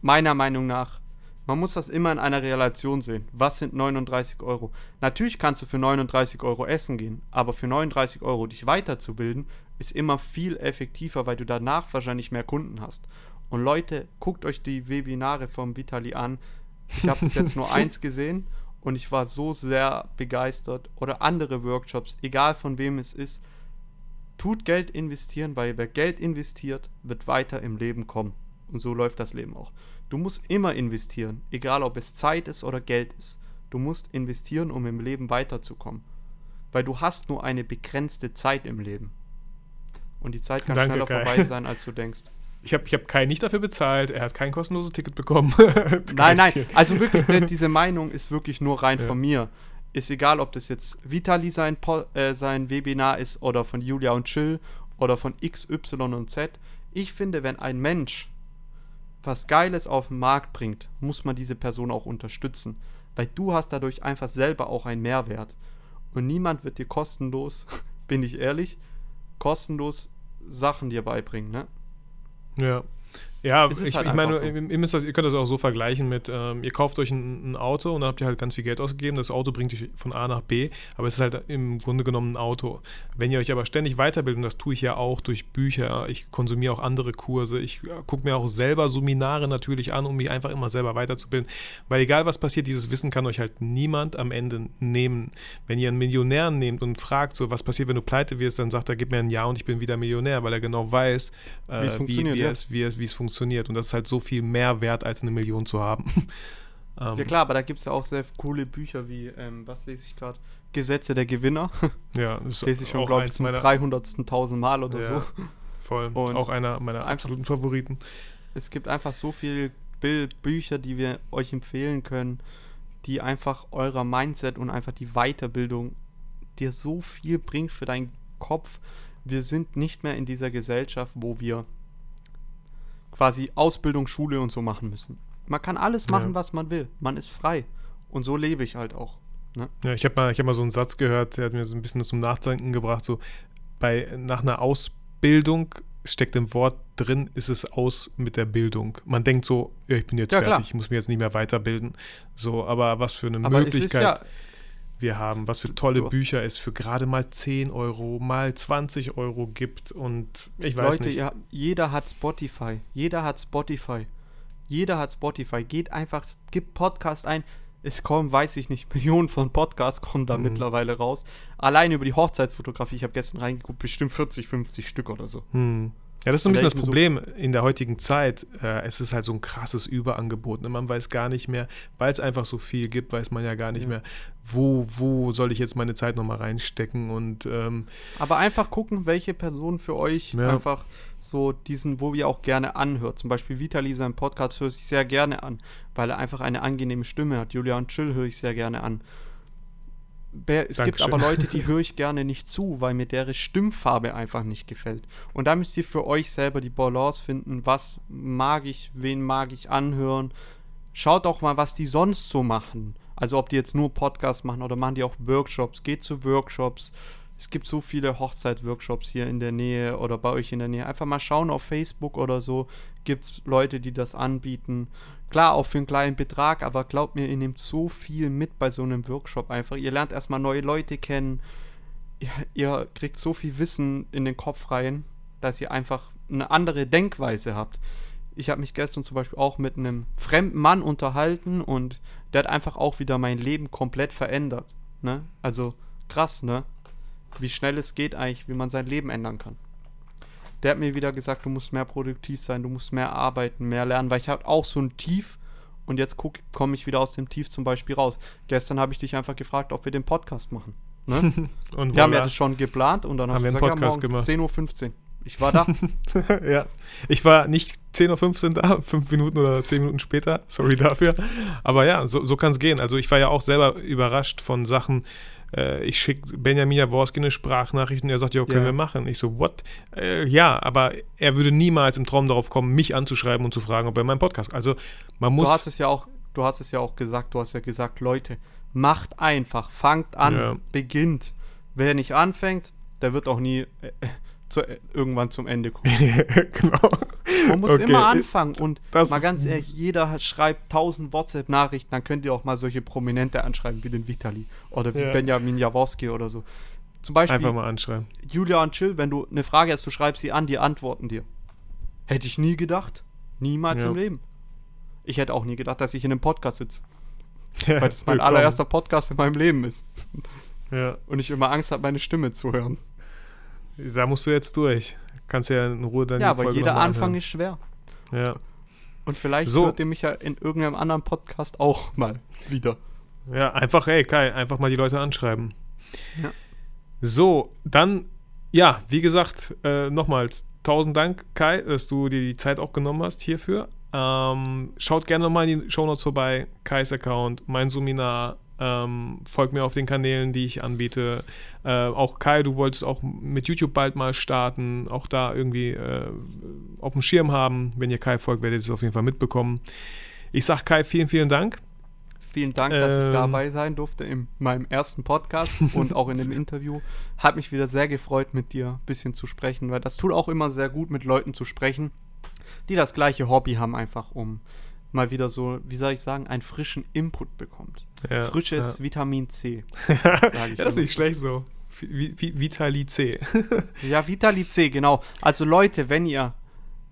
C: meiner Meinung nach, man muss das immer in einer Relation sehen. Was sind 39 Euro? Natürlich kannst du für 39 Euro essen gehen, aber für 39 Euro dich weiterzubilden, ist immer viel effektiver, weil du danach wahrscheinlich mehr Kunden hast. Und Leute, guckt euch die Webinare vom Vitali an. Ich habe bis jetzt nur eins gesehen und ich war so sehr begeistert. Oder andere Workshops, egal von wem es ist. Tut Geld investieren, weil wer Geld investiert, wird weiter im Leben kommen. Und so läuft das Leben auch. Du musst immer investieren, egal ob es Zeit ist oder Geld ist. Du musst investieren, um im Leben weiterzukommen. Weil du hast nur eine begrenzte Zeit im Leben. Und die Zeit kann
B: Danke,
C: schneller
B: Kai.
C: vorbei sein, als du denkst.
B: Ich habe ich hab Kai nicht dafür bezahlt. Er hat kein kostenloses Ticket bekommen.
C: Nein, nein, also wirklich, diese Meinung ist wirklich nur rein
B: Ja.
C: von mir. Ist egal, ob das jetzt Vitali sein, äh, sein Webinar ist oder von Julia und Chill oder von X, Y und Z. Ich finde, wenn ein Mensch was Geiles auf den Markt bringt, muss man diese Person auch unterstützen. Weil du hast dadurch einfach selber auch einen Mehrwert. Und niemand wird dir kostenlos, bin ich ehrlich, kostenlos Sachen dir beibringen, ne?
B: Ja. Ja, ich,
C: halt
B: ich meine,
C: so.
B: ihr, müsst das, ihr könnt das auch so vergleichen mit, ähm, ihr kauft euch ein, ein Auto und dann habt ihr halt ganz viel Geld ausgegeben. Das Auto bringt euch von A nach B, aber es ist halt im Grunde genommen ein Auto. Wenn ihr euch aber ständig weiterbildet, und das tue ich ja auch durch Bücher, ich konsumiere auch andere Kurse, ich äh, gucke mir auch selber Seminare natürlich an, um mich einfach immer selber weiterzubilden. Weil egal was passiert, dieses Wissen kann euch halt niemand am Ende nehmen. Wenn ihr einen Millionär nehmt und fragt, so was passiert, wenn du pleite wirst, dann sagt er, gib mir ein Ja und ich bin wieder Millionär, weil er genau weiß, äh,
C: Wie es funktioniert,
B: wie,
C: ja.
B: es, wie, es, wie es funktioniert. Und das ist halt so viel mehr wert, als eine Million zu haben. ähm,
C: Ja klar, aber da gibt es ja auch sehr coole Bücher wie, ähm, was lese ich gerade? Gesetze der Gewinner.
B: ja, das
C: lese ich schon, glaube ich, zum
B: meiner,
C: 300.000 Mal oder
B: Ja.
C: so.
B: voll,
C: Und
B: auch einer meiner absoluten Favoriten.
C: Es gibt einfach so viele Bücher, die wir euch empfehlen können, die einfach eurer Mindset und einfach die Weiterbildung dir so viel bringt für deinen Kopf. Wir sind nicht mehr in dieser Gesellschaft, wo wir quasi Ausbildung, Schule und so machen müssen. Man kann alles machen,
B: Ja.
C: was man will. Man ist frei. Und so lebe ich halt auch.
B: Ja, ich habe mal, ich hab mal so einen Satz gehört, der hat mir so ein bisschen zum Nachdenken gebracht. So, bei, nach einer Ausbildung steckt im Wort drin, ist es aus mit der Bildung. Man denkt so, ja, ich bin jetzt
C: Ja,
B: fertig,
C: klar.
B: ich muss mich jetzt nicht mehr weiterbilden. So, aber was für eine
C: Aber es
B: Möglichkeit
C: ist ja,
B: wir haben, was für tolle
C: du-
B: Bücher es für gerade mal 10 Euro, mal 20 Euro gibt und ich weiß
C: Leute,
B: nicht.
C: Ihr, jeder hat Spotify. Jeder hat Spotify. Jeder hat Spotify. Geht einfach, gibt Podcast ein. Es kommen, weiß ich nicht, Millionen von Podcasts kommen da
B: Mhm.
C: mittlerweile raus. Allein über die Hochzeitsfotografie, ich habe gestern reingeguckt, bestimmt 40, 50 Stück oder so.
B: Hm. Ja, das ist so ein bisschen das
C: mir so-
B: Problem in der heutigen Zeit. Äh, es ist halt so ein krasses Überangebot. Ne? Man weiß gar nicht mehr, weil es einfach so viel gibt, weiß man ja gar nicht
C: Ja.
B: mehr, wo, wo soll ich jetzt meine Zeit nochmal reinstecken. Und ähm,
C: Aber einfach gucken, welche Person für euch
B: Ja.
C: einfach so diesen, wo ihr auch gerne anhört. Zum Beispiel Vitali, seinen Podcast höre ich sehr gerne an, weil er einfach eine angenehme Stimme hat. Julian Chill höre ich sehr gerne an. Es gibt
B: Dankeschön.
C: aber Leute, die höre ich gerne nicht zu, weil mir deren Stimmfarbe einfach nicht gefällt. Und da müsst ihr für euch selber die Balance finden, was mag ich, wen mag ich anhören. Schaut auch mal, was die sonst so machen. Also ob die jetzt nur Podcasts machen oder machen die auch Workshops. Geht zu Workshops. Es gibt so viele Hochzeitsworkshops hier in der Nähe oder bei euch in der Nähe. Einfach mal schauen auf Facebook oder so. Gibt es Leute, die das anbieten. Klar, auch für einen kleinen Betrag, aber glaubt mir, ihr nehmt so viel mit bei so einem Workshop einfach. Ihr lernt erstmal neue Leute kennen. Ihr, ihr kriegt so viel Wissen in den Kopf rein, dass ihr einfach eine andere Denkweise habt. Ich habe mich gestern zum Beispiel auch mit einem fremden Mann unterhalten und der hat einfach auch wieder mein Leben komplett verändert. Ne? Also krass, ne? Wie schnell es geht eigentlich, wie man sein Leben ändern kann. Der hat mir wieder gesagt, du musst mehr produktiv sein, du musst mehr arbeiten, mehr lernen, weil ich habe auch so ein Tief und jetzt komme ich wieder aus dem Tief zum Beispiel raus. Gestern habe ich dich einfach gefragt, ob wir den Podcast machen. Ne?
B: und
C: Wir haben ja das schon geplant und dann
B: Haben
C: hast
B: wir
C: du
B: einen
C: gesagt,
B: Podcast
C: ja,
B: gemacht.
C: 10.15 Uhr. Ich war da.
B: ja, ich war nicht 10.15 Uhr da, fünf Minuten oder zehn Minuten später, sorry dafür. Aber ja, so, so kann es gehen. Also ich war ja auch selber überrascht von Sachen. Äh, ich schicke Benjamin Jaworski eine Sprachnachricht und er sagt, ja, können
C: Ja.
B: wir machen. Ich so, what? Äh, ja, aber er würde niemals im Traum darauf kommen, mich anzuschreiben und zu fragen, ob er meinen Podcast. Also man muss.
C: Du hast es ja auch, du hast es ja auch gesagt, du hast ja gesagt, Leute, macht einfach, fangt an,
B: Ja.
C: beginnt. Wer nicht anfängt, der wird auch nie äh, zu, äh, irgendwann zum Ende kommen.
B: genau.
C: Man muss
B: Okay.
C: immer anfangen und
B: Das
C: mal ganz ehrlich, jeder schreibt tausend WhatsApp-Nachrichten, dann könnt ihr auch mal solche Prominente anschreiben wie den Vitali oder wie
B: Ja.
C: Benjamin Jaworski oder so. Zum Beispiel
B: Einfach mal anschreiben.
C: Julia und Chill, wenn du eine Frage hast, du schreibst sie an, die antworten dir. Hätte ich nie gedacht. Niemals
B: Ja.
C: im Leben. Ich hätte auch nie gedacht, dass ich in einem Podcast sitze.
B: Ja,
C: Weil das mein
B: willkommen.
C: allererster Podcast in meinem Leben ist.
B: Ja,
C: Und ich immer Angst habe, meine Stimme zu hören.
B: Da musst du jetzt durch. Kannst ja in Ruhe dann
C: ja,
B: die
C: aber
B: Folge
C: jeder Anfang ist schwer.
B: Ja.
C: Und vielleicht
B: So.
C: hört ihr mich ja in irgendeinem anderen Podcast auch mal wieder.
B: Ja, einfach, ey, Kai, einfach mal die Leute anschreiben.
C: Ja.
B: So, dann, ja, wie gesagt, äh, nochmals tausend Dank, Kai, dass du dir die Zeit auch genommen hast hierfür. Ähm, schaut gerne nochmal in die Shownotes vorbei, Kais Account, mein Seminar. Ähm, folgt mir auf den Kanälen, die ich anbiete. Äh, auch Kai, du wolltest auch mit YouTube bald mal starten, auch da irgendwie äh, auf dem Schirm haben. Wenn ihr Kai folgt, werdet ihr es auf jeden Fall mitbekommen. Ich sag Kai, vielen, vielen Dank.
C: Vielen Dank, dass ich
B: Ähm.
C: dabei sein durfte in meinem ersten Podcast und auch in dem Interview. Hat mich wieder sehr gefreut, mit dir ein bisschen zu sprechen, weil das tut auch immer sehr gut, mit Leuten zu sprechen. die das gleiche Hobby haben, einfach um mal wieder so, wie soll ich sagen, einen frischen Input bekommt.
B: Ja,
C: Frisches
B: ja.
C: Vitamin C.
B: ja, das ist nicht schlecht so. Vi Vi Vitali C.
C: Ja, Vitali C, genau. Also Leute, wenn ihr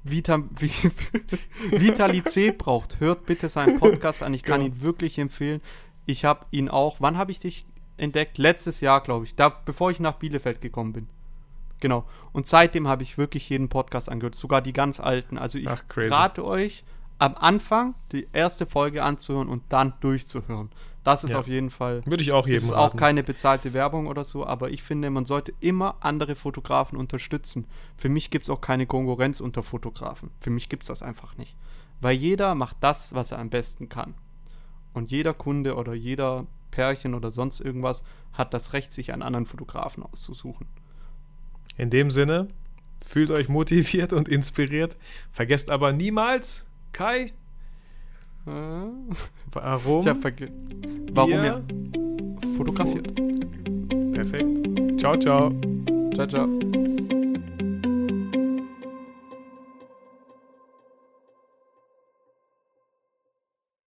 C: Vita Vi Vitali C braucht, hört bitte seinen Podcast an. Ich kann
B: Genau.
C: ihn wirklich empfehlen. Ich habe ihn auch, wann habe ich dich entdeckt? Letztes Jahr, glaube ich, da, bevor ich nach Bielefeld gekommen bin. Genau. Und seitdem habe ich wirklich jeden Podcast angehört, sogar die ganz alten. Also ich
B: Ach,
C: rate euch, am Anfang die erste Folge anzuhören und dann durchzuhören. Das ist
B: Ja.
C: auf jeden Fall
B: Würde ich auch jedem
C: das ist auch
B: raten.
C: keine bezahlte Werbung oder so, aber ich finde, man sollte immer andere Fotografen unterstützen. Für mich gibt es auch keine Konkurrenz unter Fotografen. Für mich gibt es das einfach nicht. Weil jeder macht das, was er am besten kann. Und jeder Kunde oder jeder Pärchen oder sonst irgendwas hat das Recht, sich einen anderen Fotografen auszusuchen.
B: In dem Sinne, fühlt euch motiviert und inspiriert. Vergesst aber niemals, Kai,
C: Äh,
B: warum?
C: Ich habe vergessen. Warum ihr fotografiert.
B: Perfekt. Ciao, ciao.
C: Ciao, ciao.